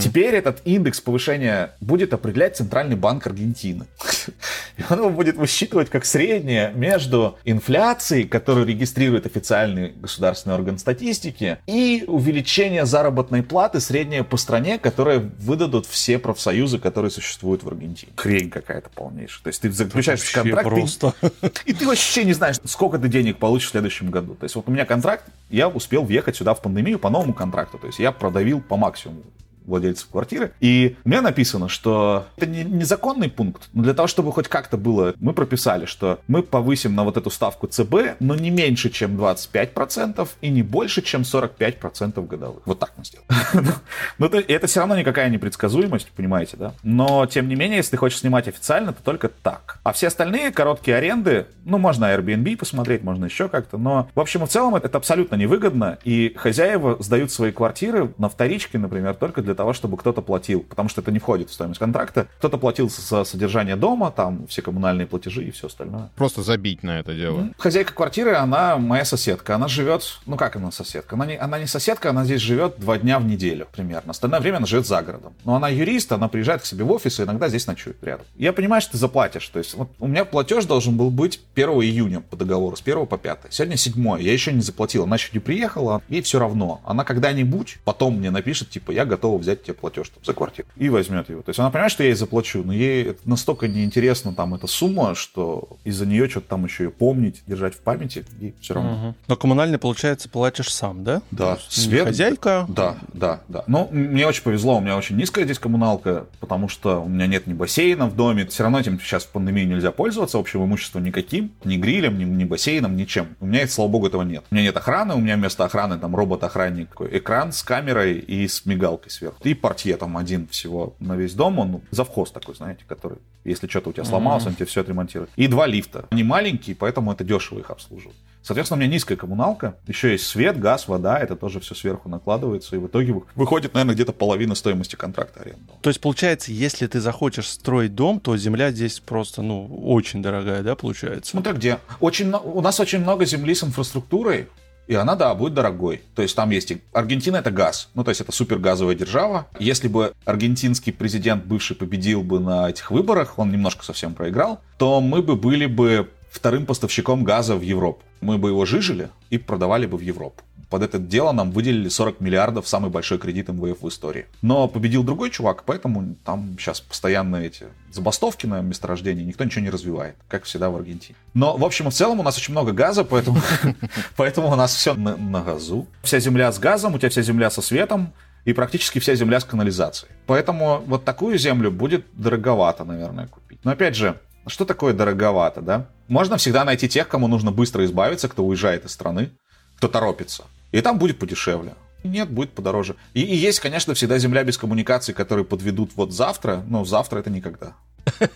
Теперь этот индекс повышения будет определять Центральный банк Аргентины. И он его будет высчитывать как среднее между инфляцией, которую регистрирует официальный государственный орган статистики, и увеличение заработной платы среднее по стране, которое выдадут все профсоюзы, которые существуют в Аргентине. Хрень какая-то полнейшая. То есть ты заключаешь контракт, просто. и ты вообще не знаешь, сколько ты денег получишь в следующем году. То есть вот у меня контракт, я успел въехать сюда в пандемию по новому контракту. То есть я продавил по максимуму владельцев квартиры. И у меня написано, что это не, незаконный пункт, но для того, чтобы хоть как-то было, мы прописали, что мы повысим на вот эту ставку ЦБ, но не меньше, чем 25% и не больше, чем 45% годовых. Вот так мы сделали. Но ну, это все равно никакая непредсказуемость, понимаете, да? Но, тем не менее, если ты хочешь снимать официально, то только так. А все остальные короткие аренды, ну, можно Airbnb посмотреть, можно еще как-то, но, в общем и целом, это абсолютно невыгодно, и хозяева сдают свои квартиры на вторичке, например, только для для того, чтобы кто-то платил, потому что это не входит в стоимость контракта. Кто-то платил за содержание дома, там все коммунальные платежи и все остальное. Просто забить на это дело. Mm-hmm. Хозяйка квартиры, она моя соседка. Она живет, ну как она соседка? Она не, она не соседка, она здесь живет два дня в неделю примерно. Остальное время она живет за городом. Но она юрист, она приезжает к себе в офис и иногда здесь ночует рядом. Я понимаю, что ты заплатишь. То есть вот у меня платеж должен был быть 1 июня по договору, с 1 по 5. Сегодня 7. Я еще не заплатил. Она еще не приехала, ей все равно. Она когда-нибудь потом мне напишет, типа, я готова взять тебе платеж там, за квартиру. И возьмет его. То есть она понимает, что я ей заплачу, но ей это настолько неинтересна там эта сумма, что из-за нее что-то там еще и помнить, держать в памяти, и все равно. Угу. Но коммунальный, получается, платишь сам, да? Да. Свет. Хозяйка? Да, да, да. Ну, мне очень повезло, у меня очень низкая здесь коммуналка, потому что у меня нет ни бассейна в доме, все равно этим сейчас в пандемии нельзя пользоваться, общего имущества никаким, ни грилем, ни, ни бассейном, ничем. У меня, слава богу, этого нет. У меня нет охраны, у меня вместо охраны там робот-охранник, экран с камерой и с мигалкой сверху. И портье там один всего на весь дом, он завхоз такой, знаете, который, если что-то у тебя сломалось, mm-hmm. он тебе все отремонтирует. И два лифта. Они маленькие, поэтому это дешево их обслуживать. Соответственно, у меня низкая коммуналка, еще есть свет, газ, вода, это тоже все сверху накладывается, и в итоге выходит, наверное, где-то половина стоимости контракта аренды. То есть, получается, если ты захочешь строить дом, то земля здесь просто, ну, очень дорогая, да, получается? Ну, так где? Очень, у нас очень много земли с инфраструктурой, и она, да, будет дорогой. То есть там есть... Аргентина — это газ. Ну, то есть это супергазовая держава. Если бы аргентинский президент бывший победил бы на этих выборах, он немножко совсем проиграл, то мы бы были бы вторым поставщиком газа в Европу. Мы бы его жижили и продавали бы в Европу. Под это дело нам выделили 40 миллиардов, самый большой кредит МВФ в истории. Но победил другой чувак, поэтому там сейчас постоянно эти забастовки на месторождении, никто ничего не развивает, как всегда в Аргентине. Но, в общем в целом, у нас очень много газа, поэтому, поэтому у нас все на газу. Вся земля с газом, у тебя вся земля со светом, и практически вся земля с канализацией. Поэтому вот такую землю будет дороговато, наверное, купить. Но опять же, что такое дороговато, да? Можно всегда найти тех, кому нужно быстро избавиться, кто уезжает из страны, кто торопится. И там будет подешевле. Нет, будет подороже. И, и есть, конечно, всегда земля без коммуникаций, которые подведут вот завтра, но завтра это никогда.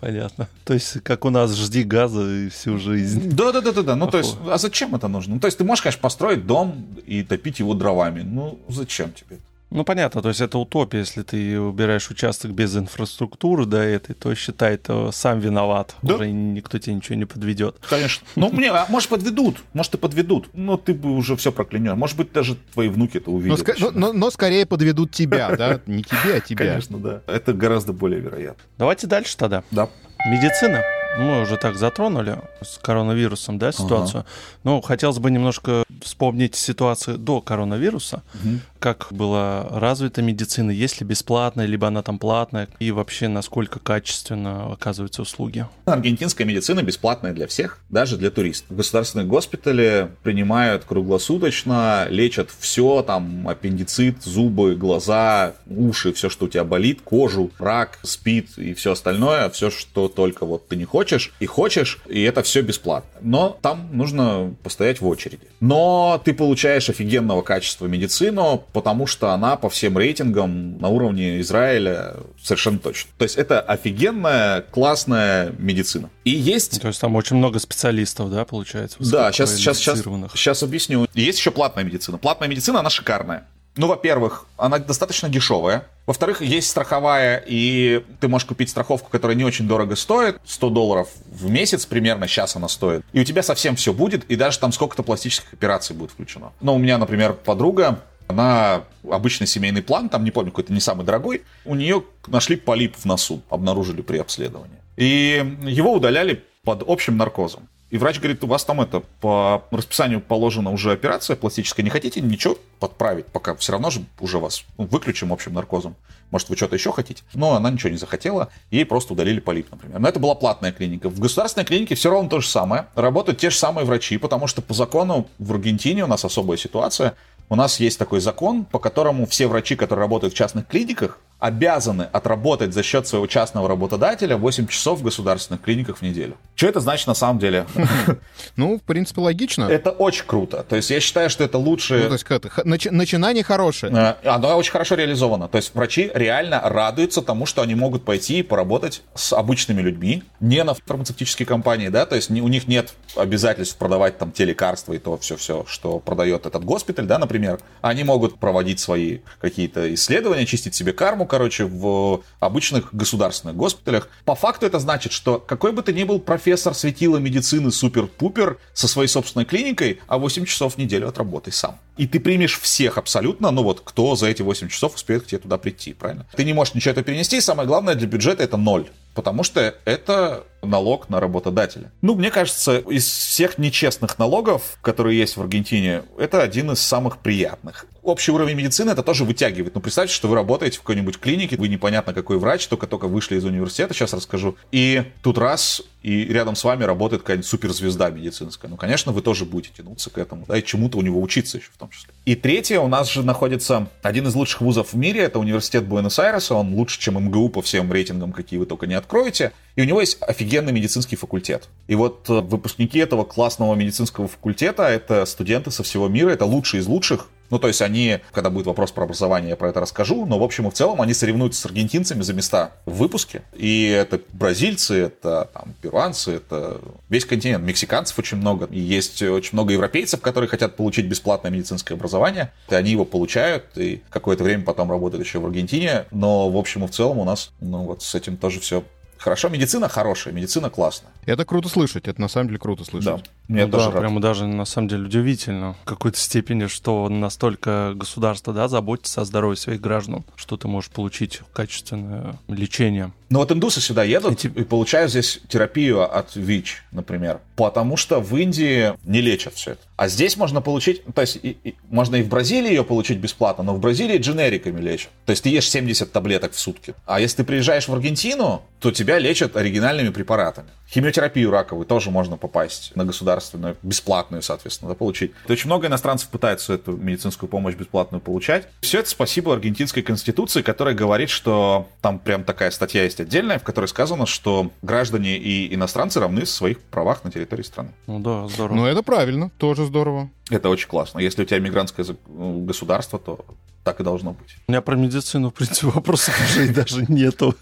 Понятно. То есть, как у нас, жди газа и всю жизнь. Да, да, да, да, да. Ну, то есть, а зачем это нужно? Ну, то есть, ты можешь, конечно, построить дом и топить его дровами. Ну, зачем тебе это? Ну, понятно, то есть это утопия, если ты убираешь участок без инфраструктуры до этой, то считай, то сам виноват, да? уже никто тебе ничего не подведет. Конечно. Ну, мне, а может, подведут, может, и подведут, но ты бы уже все проклянешь. Может быть, даже твои внуки это увидят. Но, но, но, но скорее подведут тебя, да? Не тебе, а тебя. Конечно, да. Это гораздо более вероятно. Давайте дальше тогда. Да. Медицина. Мы уже так затронули с коронавирусом, да, ситуацию. Ага. Но хотелось бы немножко вспомнить ситуацию до коронавируса, угу. Как была развита медицина, есть ли бесплатная, либо она там платная, и вообще насколько качественно оказываются услуги. Аргентинская медицина бесплатная для всех, даже для туристов. Государственные госпитали принимают круглосуточно, лечат все, там аппендицит, зубы, глаза, уши, все, что у тебя болит, кожу, рак, спид и все остальное, все, что только вот ты не хочешь и хочешь, и это все бесплатно. Но там нужно постоять в очереди. Но ты получаешь офигенного качества медицину, потому что она по всем рейтингам на уровне Израиля совершенно точно. То есть это офигенная, классная медицина. И есть... То есть там очень много специалистов, да, получается? Да, сейчас, сейчас, сейчас, сейчас объясню. Есть еще платная медицина. Платная медицина, она шикарная. Ну, во-первых, она достаточно дешевая. Во-вторых, есть страховая, и ты можешь купить страховку, которая не очень дорого стоит, 100 долларов в месяц примерно, сейчас она стоит. И у тебя совсем все будет, и даже там сколько-то пластических операций будет включено. Ну, у меня, например, подруга, она обычный семейный план, там, не помню, какой-то не самый дорогой, у нее нашли полип в носу, обнаружили при обследовании. И его удаляли под общим наркозом. И врач говорит, у вас там это, по расписанию положена уже операция пластическая, не хотите ничего подправить, пока все равно же уже вас выключим общим наркозом. Может, вы что-то еще хотите? Но она ничего не захотела, ей просто удалили полип, например. Но это была платная клиника. В государственной клинике все равно то же самое. Работают те же самые врачи, потому что по закону в Аргентине у нас особая ситуация. У нас есть такой закон, по которому все врачи, которые работают в частных клиниках, обязаны отработать за счет своего частного работодателя 8 часов в государственных клиниках в неделю. Что это значит на самом деле? Ну, в принципе, логично. Это очень круто. То есть я считаю, что это лучше... Ну, то есть это, начи- начинание хорошее. Э, оно очень хорошо реализовано. То есть врачи реально радуются тому, что они могут пойти и поработать с обычными людьми, не на фармацевтические компании, да, то есть у них нет обязательств продавать там те лекарства и то все-все, что продает этот госпиталь, да, например. Они могут проводить свои какие-то исследования, чистить себе карму, короче, в обычных государственных госпиталях. По факту это значит, что какой бы ты ни был профессор светила медицины супер-пупер со своей собственной клиникой, а 8 часов в неделю отработай сам. И ты примешь всех абсолютно, ну вот, кто за эти 8 часов успеет к тебе туда прийти, правильно? Ты не можешь ничего это перенести, и самое главное для бюджета это ноль потому что это налог на работодателя. Ну, мне кажется, из всех нечестных налогов, которые есть в Аргентине, это один из самых приятных. общий уровень медицины это тоже вытягивает. Ну, представьте, что вы работаете в какой-нибудь клинике, вы непонятно какой врач, только-только вышли из университета, сейчас расскажу, и тут раз, и рядом с вами работает какая-нибудь суперзвезда медицинская. Ну, конечно, вы тоже будете тянуться к этому, да, и чему-то у него учиться еще в том числе. И третье, у нас же находится один из лучших вузов в мире, это университет Буэнос-Айреса, он лучше, чем МГУ по всем рейтингам, какие вы только не откроете, и у него есть офигенный медицинский факультет. И вот э, выпускники этого классного медицинского факультета, это студенты со всего мира, это лучшие из лучших, ну, то есть они, когда будет вопрос про образование, я про это расскажу, но в общем и в целом они соревнуются с аргентинцами за места в выпуске. И это бразильцы, это там, перуанцы, это весь континент. Мексиканцев очень много. И есть очень много европейцев, которые хотят получить бесплатное медицинское образование. И они его получают, и какое-то время потом работают еще в Аргентине. Но в общем и в целом у нас, ну вот с этим тоже все Хорошо, медицина хорошая, медицина классная. Это круто слышать, это на самом деле круто слышать. Да, мне ну, тоже да, рад. прямо даже на самом деле удивительно в какой-то степени, что настолько государство да, заботится о здоровье своих граждан, что ты можешь получить качественное лечение. Ну вот индусы сюда едут и, и получают здесь терапию от ВИЧ, например, потому что в Индии не лечат все это. А здесь можно получить, то есть и, и, можно и в Бразилии ее получить бесплатно, но в Бразилии дженериками лечат. То есть ты ешь 70 таблеток в сутки. А если ты приезжаешь в Аргентину, то тебя лечат оригинальными препаратами. Химиотерапию раковую тоже можно попасть на государственную, бесплатную, соответственно, да, получить. То очень много иностранцев пытаются эту медицинскую помощь бесплатную получать. Все это спасибо аргентинской конституции, которая говорит, что там прям такая статья есть отдельная, в которой сказано, что граждане и иностранцы равны в своих правах на территории страны. Ну да, здорово. Ну это правильно, тоже здорово. Это очень классно. Если у тебя мигрантское государство, то так и должно быть. У меня про медицину, в принципе, вопросов уже и даже нету.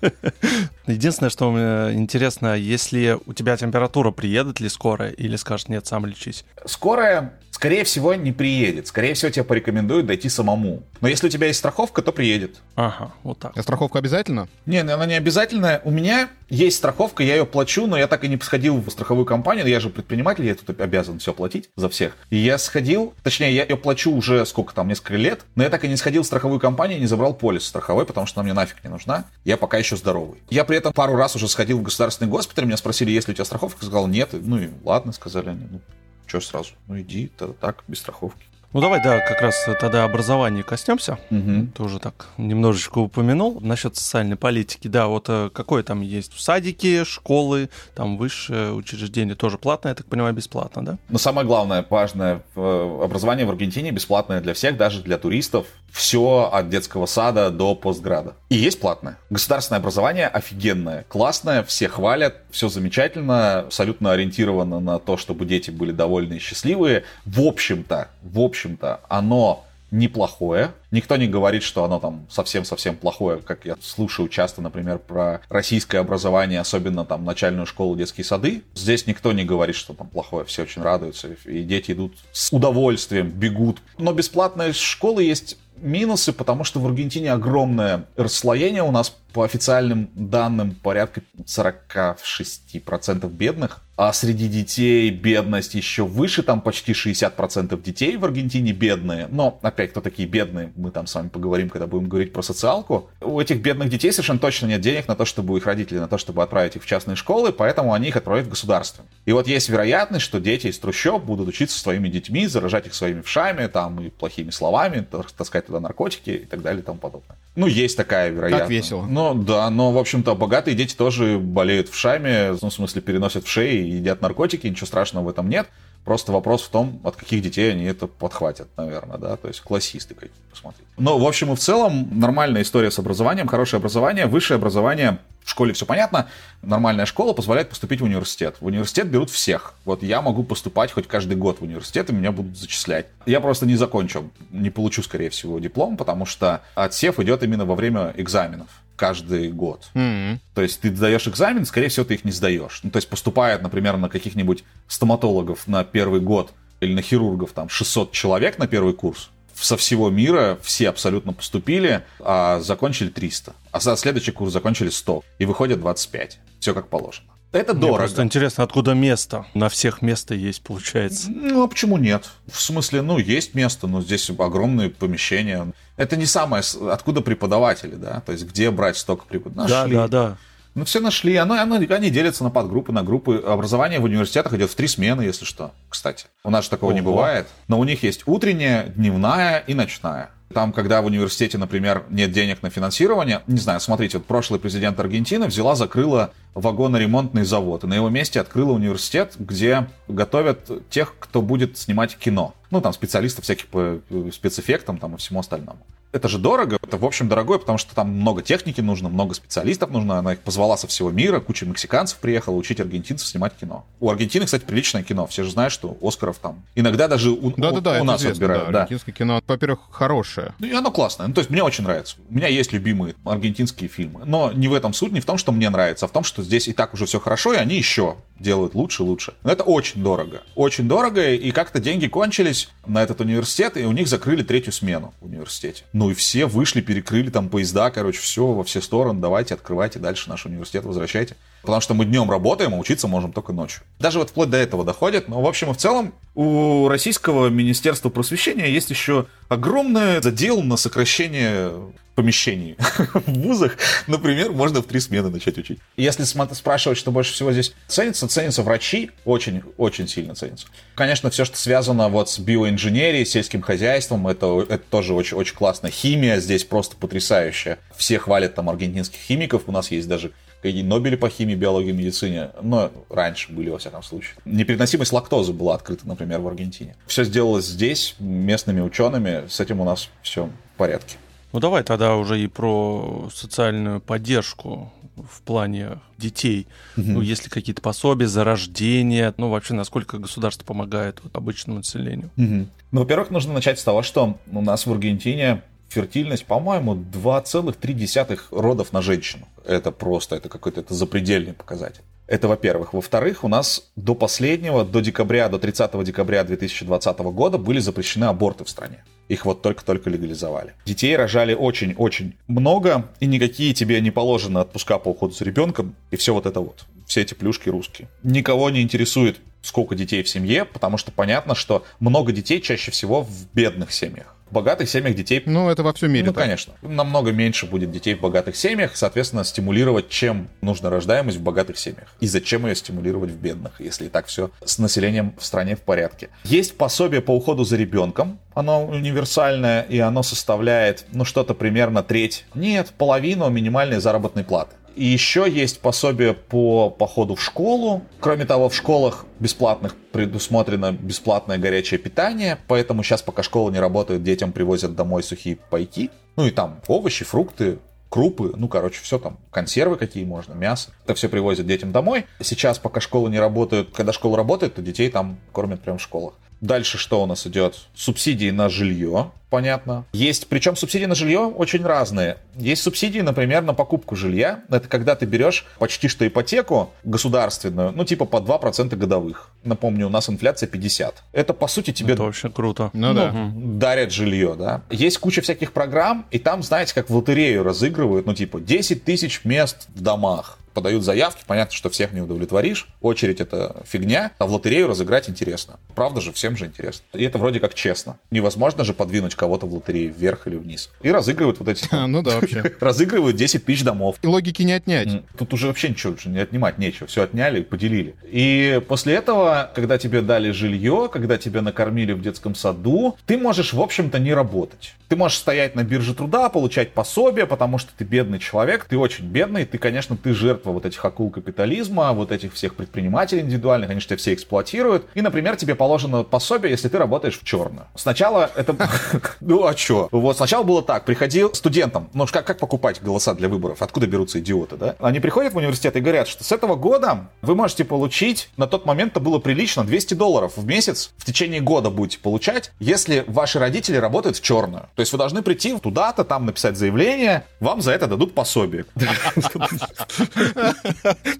Единственное, что мне интересно, если у тебя температура, приедет ли скорая или скажет, нет, сам лечись? Скорая скорее всего, не приедет. Скорее всего, тебе порекомендуют дойти самому. Но если у тебя есть страховка, то приедет. Ага, вот так. А страховка обязательно? Не, она не обязательная. У меня есть страховка, я ее плачу, но я так и не сходил в страховую компанию. Я же предприниматель, я тут обязан все платить за всех. И я сходил, точнее, я ее плачу уже сколько там, несколько лет, но я так и не сходил в страховую компанию и не забрал полис страховой, потому что она мне нафиг не нужна. Я пока еще здоровый. Я при этом пару раз уже сходил в государственный госпиталь, меня спросили, есть ли у тебя страховка, я сказал, нет. Ну и ладно, сказали они. Ну, что сразу? Ну иди, так, без страховки. Ну давай, да, как раз тогда образование коснемся. Угу. Тоже так немножечко упомянул. Насчет социальной политики. Да, вот э, какое там есть садики, школы, там высшее учреждение тоже платное, я так понимаю, бесплатно, да? Но самое главное, важное, э, образование в Аргентине бесплатное для всех, даже для туристов. Все от детского сада до постграда. И есть платное. Государственное образование офигенное, классное, все хвалят, все замечательно, абсолютно ориентировано на то, чтобы дети были довольны и счастливые. В общем-то, в общем общем-то, оно неплохое. Никто не говорит, что оно там совсем-совсем плохое, как я слушаю часто, например, про российское образование, особенно там начальную школу, детские сады. Здесь никто не говорит, что там плохое, все очень радуются, и дети идут с удовольствием, бегут. Но бесплатные школы есть минусы, потому что в Аргентине огромное расслоение. У нас по официальным данным порядка 46% бедных а среди детей бедность еще выше, там почти 60% детей в Аргентине бедные. Но, опять, кто такие бедные, мы там с вами поговорим, когда будем говорить про социалку. У этих бедных детей совершенно точно нет денег на то, чтобы их родителей, на то, чтобы отправить их в частные школы, поэтому они их отправят в государственные. И вот есть вероятность, что дети из трущоб будут учиться своими детьми, заражать их своими вшами, там, и плохими словами, таскать туда наркотики и так далее и тому подобное. Ну, есть такая вероятность. Так весело. Ну, да, но, в общем-то, богатые дети тоже болеют вшами, ну, в смысле, переносят в шеи и едят наркотики, ничего страшного в этом нет. Просто вопрос в том, от каких детей они это подхватят, наверное, да, то есть классисты какие посмотрите. Но, в общем и в целом, нормальная история с образованием, хорошее образование, высшее образование, в школе все понятно, нормальная школа позволяет поступить в университет. В университет берут всех. Вот я могу поступать хоть каждый год в университет, и меня будут зачислять. Я просто не закончу, не получу, скорее всего, диплом, потому что отсев идет именно во время экзаменов каждый год. Mm-hmm. То есть ты сдаешь экзамен, скорее всего, ты их не сдаешь. Ну, то есть поступает, например, на каких-нибудь стоматологов на первый год или на хирургов там 600 человек на первый курс. Со всего мира все абсолютно поступили, а закончили 300. А за следующий курс закончили 100. И выходит 25. Все как положено. Это Мне дорого. Просто интересно, откуда место? На всех место есть, получается. Ну, а почему нет? В смысле, ну, есть место, но здесь огромные помещения. Это не самое... Откуда преподаватели, да? То есть, где брать столько преподавателей? Да, да, да. Ну, все нашли. Оно, оно, они делятся на подгруппы, на группы. Образование в университетах идет в три смены, если что, кстати. У нас же такого Ого. не бывает. Но у них есть утренняя, дневная и ночная. Там, когда в университете, например, нет денег на финансирование, не знаю, смотрите, вот прошлый президент Аргентины взяла, закрыла вагоноремонтный завод, и на его месте открыла университет, где готовят тех, кто будет снимать кино. Ну, там, специалистов всяких по э, спецэффектам там, и всему остальному это же дорого, это в общем дорогое, потому что там много техники нужно, много специалистов нужно, она их позвала со всего мира, куча мексиканцев приехала учить аргентинцев снимать кино. У Аргентины, кстати, приличное кино, все же знают, что Оскаров там. Иногда даже у, да, у, да, у нас известно, отбирают. Да, аргентинское кино, во-первых, хорошее. Ну, и оно классное, ну, то есть мне очень нравится. У меня есть любимые аргентинские фильмы, но не в этом суть, не в том, что мне нравится, а в том, что здесь и так уже все хорошо, и они еще делают лучше лучше. Но это очень дорого. Очень дорого, и как-то деньги кончились на этот университет, и у них закрыли третью смену в университете. Ну и все вышли, перекрыли там поезда, короче, все во все стороны, давайте, открывайте дальше наш университет, возвращайте. Потому что мы днем работаем, а учиться можем только ночью. Даже вот вплоть до этого доходит. Но, в общем и в целом, у Российского Министерства просвещения есть еще огромный задел на сокращение помещений в вузах, например, можно в три смены начать учить. Если спрашивать, что больше всего здесь ценится, ценятся врачи, очень-очень сильно ценятся. Конечно, все, что связано вот с биоинженерией, сельским хозяйством, это, это тоже очень-очень классно. Химия здесь просто потрясающая. Все хвалят там аргентинских химиков, у нас есть даже какие Нобели по химии, биологии, медицине, но раньше были, во всяком случае. Непереносимость лактозы была открыта, например, в Аргентине. Все сделалось здесь, местными учеными, с этим у нас все в порядке. Ну давай тогда уже и про социальную поддержку в плане детей. Угу. Ну, есть ли какие-то пособия за рождение? Ну, вообще, насколько государство помогает вот, обычному населению? Угу. Ну, во-первых, нужно начать с того, что у нас в Аргентине фертильность, по-моему, 2,3 родов на женщину. Это просто, это какой-то это запредельный показатель. Это во-первых. Во-вторых, у нас до последнего, до декабря, до 30 декабря 2020 года были запрещены аборты в стране. Их вот только-только легализовали. Детей рожали очень-очень много, и никакие тебе не положены отпуска по уходу за ребенком, и все вот это вот. Все эти плюшки русские. Никого не интересует, сколько детей в семье, потому что понятно, что много детей чаще всего в бедных семьях. В богатых семьях детей... Ну, это во всем мире. Ну, так. конечно. Намного меньше будет детей в богатых семьях. Соответственно, стимулировать, чем нужна рождаемость в богатых семьях. И зачем ее стимулировать в бедных, если и так все с населением в стране в порядке. Есть пособие по уходу за ребенком. Оно универсальное, и оно составляет, ну, что-то примерно треть, нет, половину минимальной заработной платы. И еще есть пособие по походу в школу. Кроме того, в школах бесплатных предусмотрено бесплатное горячее питание, поэтому сейчас, пока школа не работает, детям привозят домой сухие пайки. Ну и там овощи, фрукты, крупы, ну, короче, все там, консервы какие можно, мясо. Это все привозят детям домой. Сейчас, пока школы не работают, когда школа работает, то детей там кормят прямо в школах. Дальше что у нас идет? Субсидии на жилье, понятно. Есть, причем субсидии на жилье очень разные. Есть субсидии, например, на покупку жилья. Это когда ты берешь почти что ипотеку государственную, ну типа по 2% годовых. Напомню, у нас инфляция 50. Это по сути тебе... Это вообще круто. Ну, ну да. Дарят жилье, да. Есть куча всяких программ, и там, знаете, как в лотерею разыгрывают, ну типа 10 тысяч мест в домах подают заявки, понятно, что всех не удовлетворишь, очередь это фигня, а в лотерею разыграть интересно. Правда же, всем же интересно. И это вроде как честно. Невозможно же подвинуть кого-то в лотерею вверх или вниз. И разыгрывают вот эти... Ну да, вообще. Разыгрывают 10 тысяч домов. И логики не отнять. Тут уже вообще ничего не отнимать нечего. Все отняли поделили. И после этого, когда тебе дали жилье, когда тебя накормили в детском саду, ты можешь, в общем-то, не работать. Ты можешь стоять на бирже труда, получать пособие, потому что ты бедный человек, ты очень бедный, ты, конечно, ты жертва жертва вот этих акул капитализма, вот этих всех предпринимателей индивидуальных, они же тебя все эксплуатируют. И, например, тебе положено пособие, если ты работаешь в черную. Сначала это... Ну, а что? Вот сначала было так. Приходил студентам. Ну, как, как покупать голоса для выборов? Откуда берутся идиоты, да? Они приходят в университет и говорят, что с этого года вы можете получить, на тот момент это было прилично, 200 долларов в месяц в течение года будете получать, если ваши родители работают в черную. То есть вы должны прийти туда-то, там написать заявление, вам за это дадут пособие.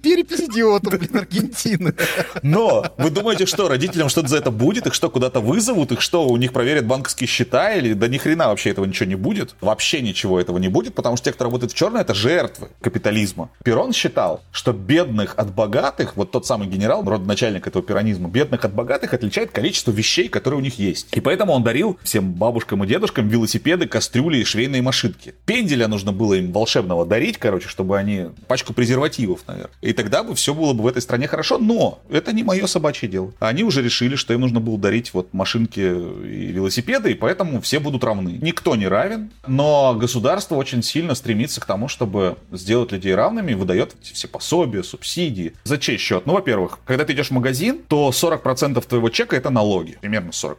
Перепись идиотов, блин, Аргентины. Но вы думаете, что родителям что-то за это будет? Их что, куда-то вызовут? Их что, у них проверят банковские счета? Или да ни хрена вообще этого ничего не будет. Вообще ничего этого не будет, потому что те, кто работает в черное, это жертвы капитализма. Перон считал, что бедных от богатых, вот тот самый генерал, родоначальник этого пиранизма, бедных от богатых отличает количество вещей, которые у них есть. И поэтому он дарил всем бабушкам и дедушкам велосипеды, кастрюли и швейные машинки. Пенделя нужно было им волшебного дарить, короче, чтобы они пачку презервативов, наверное. И тогда бы все было бы в этой стране хорошо, но это не мое собачье дело. Они уже решили, что им нужно было дарить вот машинки и велосипеды, и поэтому все будут равны. Никто не равен, но государство очень сильно стремится к тому, чтобы сделать людей равными и выдает все пособия, субсидии. За чей счет? Ну, во-первых, когда ты идешь в магазин, то 40% твоего чека это налоги, примерно 40%.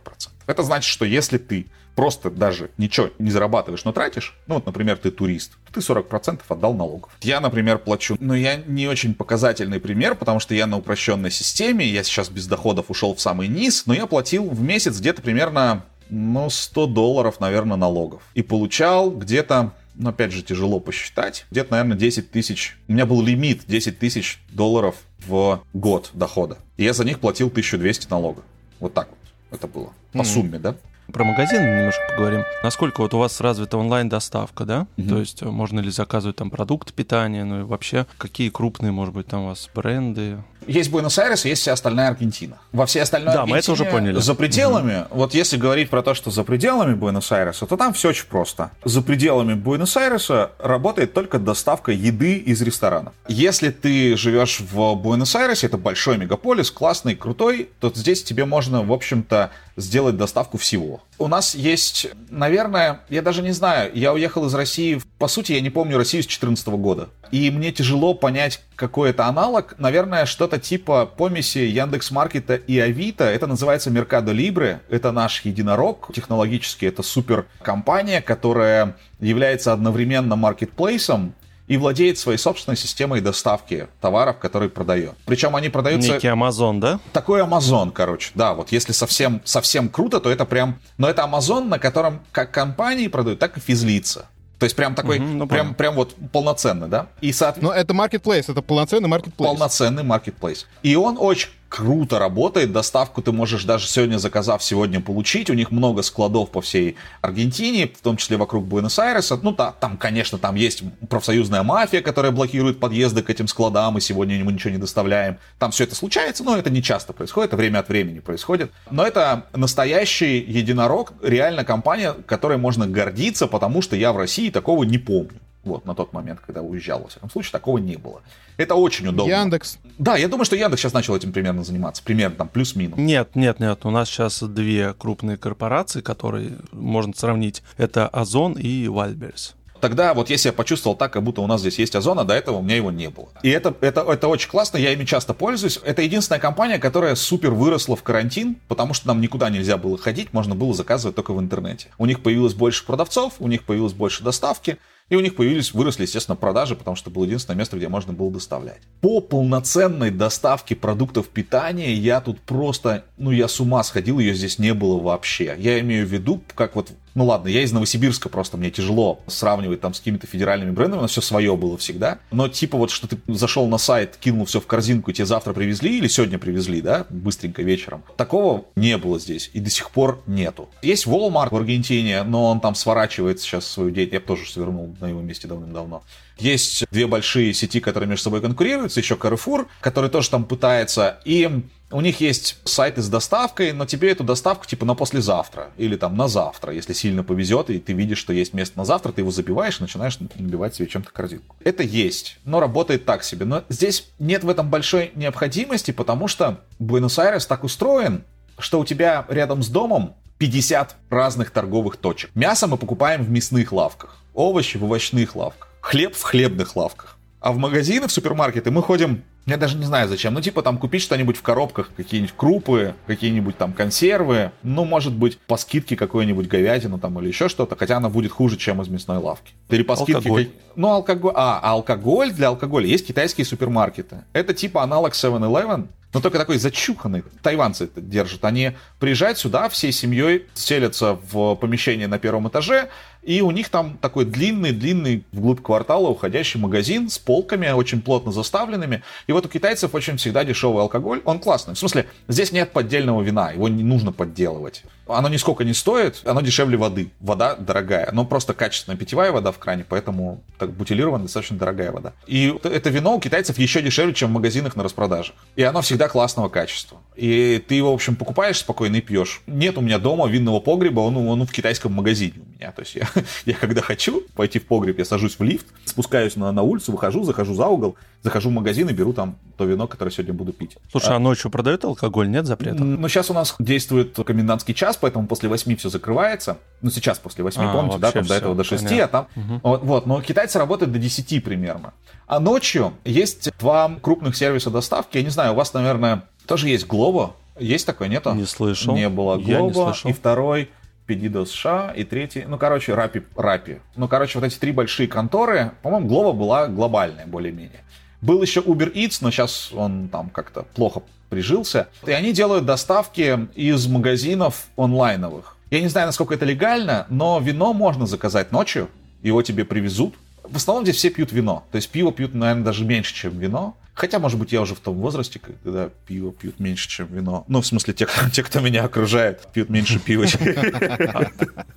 Это значит, что если ты просто даже ничего не зарабатываешь, но тратишь, ну вот, например, ты турист, ты 40% отдал налогов. Я, например, плачу, но я не очень показательный пример, потому что я на упрощенной системе, я сейчас без доходов ушел в самый низ, но я платил в месяц где-то примерно, ну, 100 долларов, наверное, налогов. И получал где-то ну, опять же, тяжело посчитать. Где-то, наверное, 10 тысяч. У меня был лимит 10 тысяч долларов в год дохода. И я за них платил 1200 налога. Вот так вот это было. По mm-hmm. сумме, да? Про магазин немножко поговорим. Насколько вот у вас развита онлайн-доставка, да? Угу. То есть э, можно ли заказывать там продукты питания, ну и вообще какие крупные, может быть, там у вас бренды? Есть Буэнос-Айрес, есть вся остальная Аргентина. Во всей остальной да, Аргентине, мы это уже поняли. за пределами, угу. вот если говорить про то, что за пределами Буэнос-Айреса, то там все очень просто. За пределами Буэнос-Айреса работает только доставка еды из ресторанов. Если ты живешь в Буэнос-Айресе, это большой мегаполис, классный, крутой, то здесь тебе можно, в общем-то, сделать доставку всего. У нас есть, наверное, я даже не знаю, я уехал из России, по сути, я не помню Россию с 2014 года. И мне тяжело понять, какой это аналог. Наверное, что-то типа помеси Яндекс Маркета и Авито. Это называется Mercado Libre. Это наш единорог. Технологически это супер компания, которая является одновременно маркетплейсом и владеет своей собственной системой доставки товаров, которые продает. Причем они продаются... Некий Amazon, да? Такой Amazon, короче. Да, вот если совсем, совсем круто, то это прям... Но это Amazon, на котором как компании продают, так и физлица. То есть прям такой, угу, ну, прям, прям вот полноценный, да? И соот... Но это marketplace, это полноценный marketplace. Полноценный marketplace. И он очень круто работает. Доставку ты можешь даже сегодня заказав, сегодня получить. У них много складов по всей Аргентине, в том числе вокруг Буэнос-Айреса. Ну, да, там, конечно, там есть профсоюзная мафия, которая блокирует подъезды к этим складам, и сегодня мы ничего не доставляем. Там все это случается, но это не часто происходит, это время от времени происходит. Но это настоящий единорог, реально компания, которой можно гордиться, потому что я в России такого не помню. Вот, на тот момент, когда уезжал, во всяком случае, такого не было. Это очень удобно. Яндекс. Да, я думаю, что Яндекс сейчас начал этим примерно заниматься. Примерно там плюс-минус. Нет, нет, нет. У нас сейчас две крупные корпорации, которые можно сравнить. Это Озон и Вальберс. Тогда вот если я почувствовал так, как будто у нас здесь есть Озон, а до этого у меня его не было. И это, это, это очень классно, я ими часто пользуюсь. Это единственная компания, которая супер выросла в карантин, потому что нам никуда нельзя было ходить, можно было заказывать только в интернете. У них появилось больше продавцов, у них появилось больше доставки, и у них появились, выросли, естественно, продажи, потому что было единственное место, где можно было доставлять. По полноценной доставке продуктов питания я тут просто, ну я с ума сходил, ее здесь не было вообще. Я имею в виду, как вот ну ладно, я из Новосибирска, просто мне тяжело сравнивать там с какими-то федеральными брендами, у нас все свое было всегда. Но типа вот, что ты зашел на сайт, кинул все в корзинку, и тебе завтра привезли или сегодня привезли, да, быстренько вечером. Такого не было здесь и до сих пор нету. Есть Walmart в Аргентине, но он там сворачивает сейчас свою деятельность. Я бы тоже свернул на его месте давным-давно. Есть две большие сети, которые между собой конкурируют, еще Carrefour, который тоже там пытается. И у них есть сайты с доставкой, но тебе эту доставку типа на послезавтра или там на завтра, если сильно повезет, и ты видишь, что есть место на завтра, ты его забиваешь и начинаешь набивать себе чем-то корзинку. Это есть, но работает так себе. Но здесь нет в этом большой необходимости, потому что Буэнос-Айрес так устроен, что у тебя рядом с домом 50 разных торговых точек. Мясо мы покупаем в мясных лавках, овощи в овощных лавках, хлеб в хлебных лавках. А в магазины, в супермаркеты мы ходим я даже не знаю зачем. Ну, типа там купить что-нибудь в коробках, какие-нибудь крупы, какие-нибудь там консервы. Ну, может быть, по скидке какую-нибудь говядину там или еще что-то. Хотя она будет хуже, чем из мясной лавки. Или по скидке... Алкоголь. Ну, алкоголь... А, алкоголь для алкоголя. Есть китайские супермаркеты. Это типа аналог 7-Eleven, но только такой зачуханный. Тайванцы это держат. Они приезжают сюда всей семьей, селятся в помещение на первом этаже, и у них там такой длинный-длинный вглубь квартала уходящий магазин с полками, очень плотно заставленными. И вот у китайцев очень всегда дешевый алкоголь. Он классный. В смысле, здесь нет поддельного вина, его не нужно подделывать. Оно нисколько не стоит, оно дешевле воды. Вода дорогая, но просто качественная питьевая вода в кране, поэтому так бутилированная достаточно дорогая вода. И это вино у китайцев еще дешевле, чем в магазинах на распродажах. И оно всегда классного качества. И ты его, в общем, покупаешь спокойно и пьешь. Нет у меня дома винного погреба, он, он в китайском магазине у меня. То есть я, я когда хочу пойти в погреб, я сажусь в лифт, спускаюсь на, на улицу, выхожу, захожу за угол, захожу в магазин и беру там то вино, которое сегодня буду пить. Слушай, а, а ночью продают алкоголь, нет запрета? Ну, сейчас у нас действует комендантский час, поэтому после 8 все закрывается. Ну, сейчас после 8, а, помните, да, там все, до этого до 6, понятно. а там... Угу. Вот, вот, но китайцы работают до 10 примерно. А ночью есть два крупных сервиса доставки. Я не знаю, у вас, наверное, тоже есть Glovo. Есть такое, нету? Не слышал. Не было Glovo. И второй Pedido США, и третий, ну, короче, Rappi, Rappi. Ну, короче, вот эти три большие конторы, по-моему, Glovo была глобальная более-менее. Был еще Uber Eats, но сейчас он там как-то плохо прижился. И они делают доставки из магазинов онлайновых. Я не знаю, насколько это легально, но вино можно заказать ночью, его тебе привезут. В основном здесь все пьют вино. То есть пиво пьют, наверное, даже меньше, чем вино. Хотя, может быть, я уже в том возрасте, когда пиво пьют меньше, чем вино. Ну, в смысле, те, кто, те, кто меня окружает, пьют меньше пива.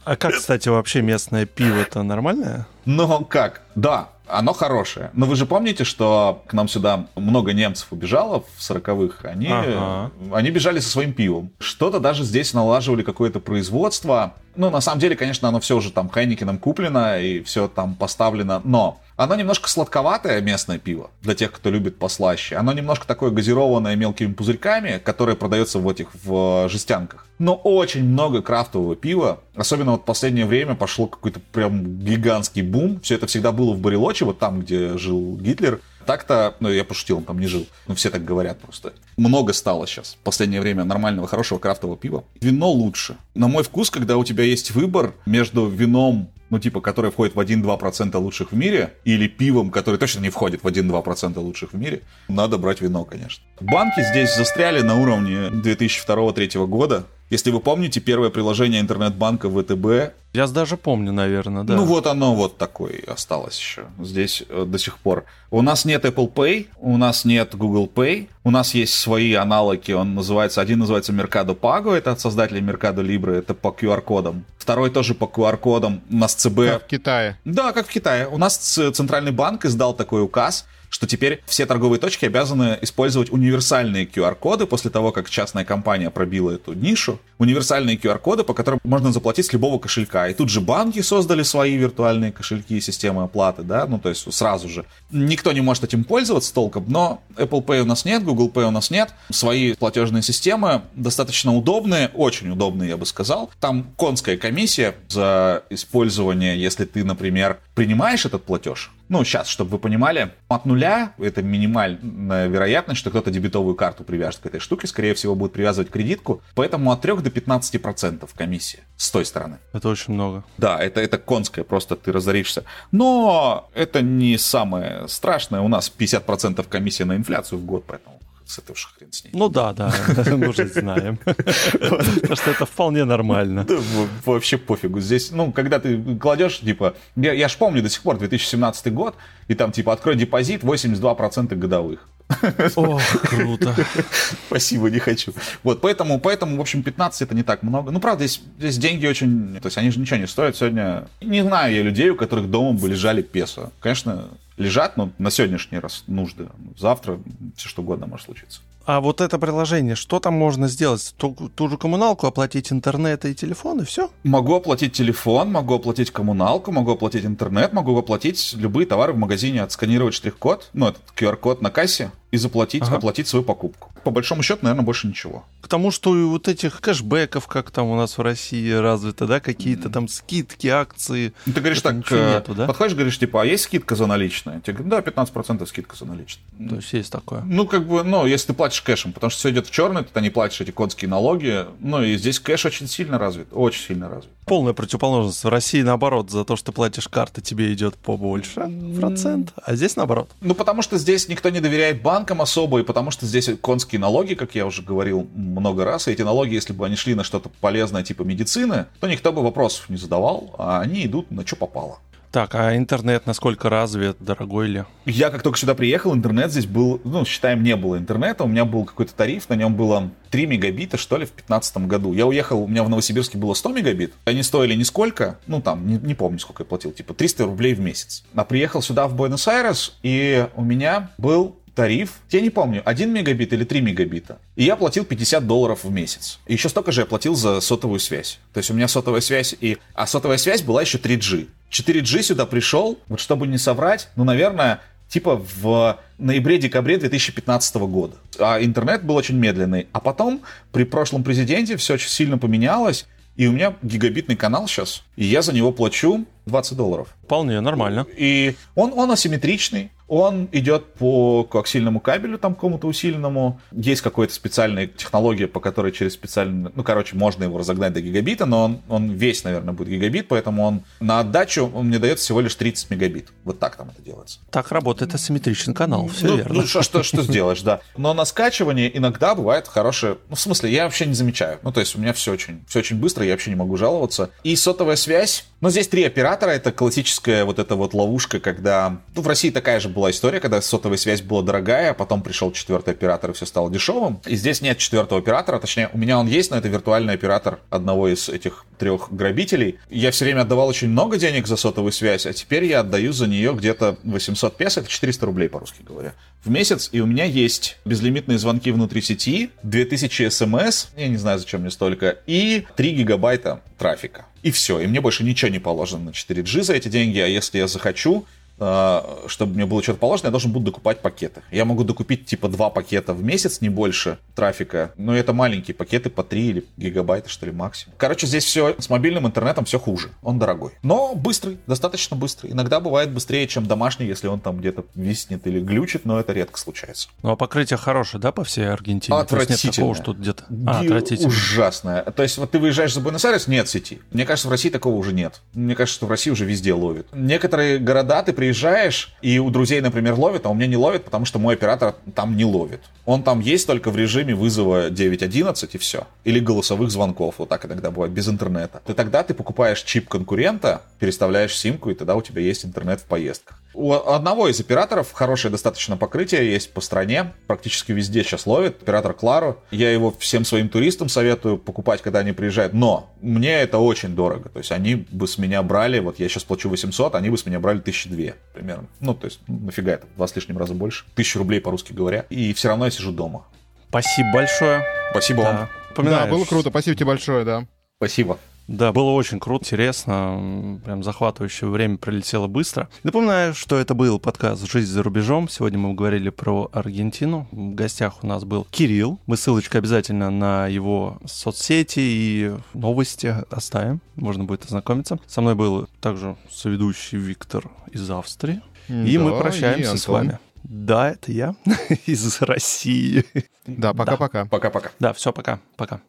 А как, кстати, вообще местное пиво-то нормальное? Ну, как? Да, оно хорошее. Но вы же помните, что к нам сюда много немцев убежало в 40-х. Они, ага. они бежали со своим пивом. Что-то даже здесь налаживали какое-то производство. Ну, на самом деле, конечно, оно все уже там Хайникином куплено и все там поставлено. Но оно немножко сладковатое местное пиво, для тех, кто любит послаще. Оно немножко такое газированное мелкими пузырьками, которое продается в этих в жестянках. Но очень много крафтового пива. Особенно вот в последнее время пошло какой-то прям гигантский бум. Все это всегда было в Барелоче, вот там, где жил Гитлер. Так-то, ну я пошутил, он там не жил. Ну все так говорят просто. Много стало сейчас. В последнее время нормального, хорошего крафтового пива. Вино лучше. На мой вкус, когда у тебя есть выбор между вином ну, типа, которое входит в 1-2% лучших в мире, или пивом, который точно не входит в 1-2% лучших в мире, надо брать вино, конечно. Банки здесь застряли на уровне 2002-2003 года. Если вы помните, первое приложение интернет-банка ВТБ... Я даже помню, наверное, да. Ну вот оно вот такое осталось еще здесь э, до сих пор. У нас нет Apple Pay, у нас нет Google Pay, у нас есть свои аналоги, он называется, один называется Mercado Pago, это от создателей Mercado Libre, это по QR-кодам. Второй тоже по QR-кодам, у нас ЦБ... Как в Китае. Да, как в Китае. У нас Центральный банк издал такой указ, что теперь все торговые точки обязаны использовать универсальные QR-коды после того, как частная компания пробила эту нишу. Универсальные QR-коды, по которым можно заплатить с любого кошелька. И тут же банки создали свои виртуальные кошельки и системы оплаты, да, ну то есть сразу же. Никто не может этим пользоваться толком, но Apple Pay у нас нет, Google Pay у нас нет. Свои платежные системы достаточно удобные, очень удобные, я бы сказал. Там конская комиссия за использование, если ты, например, принимаешь этот платеж, ну, сейчас, чтобы вы понимали, от нуля это минимальная вероятность, что кто-то дебетовую карту привяжет к этой штуке, скорее всего, будет привязывать кредитку, поэтому от 3 до 15% комиссия с той стороны. Это очень много. Да, это, это конское, просто ты разоришься. Но это не самое страшное, у нас 50% комиссия на инфляцию в год, поэтому с же хрен с ней. Ну да, да, мы уже знаем. Потому что это вполне нормально. Вообще пофигу. Здесь, ну, когда ты кладешь, типа, я, я ж помню до сих пор 2017 год, и там, типа, открой депозит 82% годовых. О, круто. Спасибо, не хочу. Вот, поэтому, поэтому, в общем, 15 это не так много. Ну, правда, здесь, здесь деньги очень... То есть они же ничего не стоят. Сегодня... Не знаю я людей, у которых дома бы лежали песо. Конечно, лежат, но на сегодняшний раз нужды. Завтра все что угодно может случиться. А вот это приложение, что там можно сделать? Ту, ту же коммуналку, оплатить интернет и телефон, и все? Могу оплатить телефон, могу оплатить коммуналку, могу оплатить интернет, могу оплатить любые товары в магазине, отсканировать штрих-код, ну, этот QR-код на кассе, и заплатить, ага. оплатить свою покупку. По большому счету, наверное, больше ничего. К тому, что и вот этих кэшбэков, как там у нас в России развито, да, какие-то там скидки, акции. Ну, ты говоришь так, э, нету, да? подходишь, говоришь, типа, а есть скидка за наличные? Тебе говорят, да, 15% скидка за наличные. То есть есть такое? Ну, как бы, ну, если ты платишь кэшем, потому что все идет в черный, ты не платишь эти конские налоги. Ну, и здесь кэш очень сильно развит, очень сильно развит. Полная противоположность. В России, наоборот, за то, что ты платишь карты, тебе идет побольше процент, а здесь наоборот. Ну, потому что здесь никто не доверяет банкам особо, и потому что здесь конские налоги, как я уже говорил много раз, и эти налоги, если бы они шли на что-то полезное типа медицины, то никто бы вопросов не задавал, а они идут на что попало. Так, а интернет насколько развит, дорогой ли? Я как только сюда приехал, интернет здесь был, ну, считаем, не было интернета. У меня был какой-то тариф, на нем было 3 мегабита, что ли, в 2015 году. Я уехал, у меня в Новосибирске было 100 мегабит. Они стоили нисколько, ну, там, не, не помню, сколько я платил, типа 300 рублей в месяц. А приехал сюда, в Буэнос-Айрес, и у меня был тариф, я не помню, 1 мегабит или 3 мегабита. И я платил 50 долларов в месяц. И еще столько же я платил за сотовую связь. То есть у меня сотовая связь и... А сотовая связь была еще 3G. 4G сюда пришел, вот чтобы не соврать, ну, наверное, типа в ноябре-декабре 2015 года. А интернет был очень медленный. А потом при прошлом президенте все очень сильно поменялось, и у меня гигабитный канал сейчас, и я за него плачу 20 долларов. Вполне нормально. И он, он асимметричный, он идет по коаксильному кабелю, там какому-то усиленному. Есть какая-то специальная технология, по которой через специальный... Ну, короче, можно его разогнать до гигабита, но он, он весь, наверное, будет гигабит, поэтому он на отдачу он мне дает всего лишь 30 мегабит. Вот так там это делается. Так работает асимметричный канал, все ну, верно. Ну, что, что, что сделаешь, да. Но на скачивание иногда бывает хорошее... Ну, в смысле, я вообще не замечаю. Ну, то есть у меня все очень, все очень быстро, я вообще не могу жаловаться. И сотовая связь. Но здесь три оператора, это классическая вот эта вот ловушка, когда... Ну, в России такая же была история, когда сотовая связь была дорогая, а потом пришел четвертый оператор, и все стало дешевым. И здесь нет четвертого оператора, точнее, у меня он есть, но это виртуальный оператор одного из этих трех грабителей. Я все время отдавал очень много денег за сотовую связь, а теперь я отдаю за нее где-то 800 песо, это 400 рублей по-русски говоря, в месяц, и у меня есть безлимитные звонки внутри сети, 2000 смс, я не знаю, зачем мне столько, и 3 гигабайта трафика. И все, и мне больше ничего не положено на 4G за эти деньги, а если я захочу, чтобы мне было что-то положено, я должен буду докупать пакеты. Я могу докупить типа два пакета в месяц, не больше трафика. Но это маленькие пакеты по 3 или гигабайта, что ли, максимум. Короче, здесь все с мобильным интернетом все хуже. Он дорогой. Но быстрый, достаточно быстрый. Иногда бывает быстрее, чем домашний, если он там где-то виснет или глючит, но это редко случается. Ну а покрытие хорошее, да, по всей Аргентине? Отвратительное. такого, что где-то... А, отвратительно. Ужасное. То есть вот ты выезжаешь за Буэнос-Айрес, нет сети. Мне кажется, в России такого уже нет. Мне кажется, что в России уже везде ловит. Некоторые города ты приезжаешь приезжаешь, и у друзей, например, ловит, а у меня не ловит, потому что мой оператор там не ловит. Он там есть только в режиме вызова 911 и все. Или голосовых звонков, вот так иногда бывает, без интернета. Ты тогда ты покупаешь чип конкурента, переставляешь симку, и тогда у тебя есть интернет в поездках. У одного из операторов хорошее достаточно покрытие есть по стране. Практически везде сейчас ловит. Оператор Клару. Я его всем своим туристам советую покупать, когда они приезжают. Но мне это очень дорого. То есть они бы с меня брали, вот я сейчас плачу 800, они бы с меня брали 1002 примерно. Ну, то есть ну, нафига это? Два с лишним раза больше. Тысячу рублей по-русски говоря. И все равно я сижу дома. Спасибо большое. Спасибо да. вам. Да, было круто. Спасибо тебе большое, да. Спасибо. Да, было очень круто, интересно, прям захватывающее время пролетело быстро. Напоминаю, что это был подкаст «Жизнь за рубежом». Сегодня мы говорили про Аргентину. В гостях у нас был Кирилл. Мы ссылочку обязательно на его соцсети и новости оставим. Можно будет ознакомиться. Со мной был также соведущий Виктор из Австрии. И Да, мы прощаемся и с вами. Да, это я из России. Да, пока-пока. Пока-пока. Да, все, пока. Пока.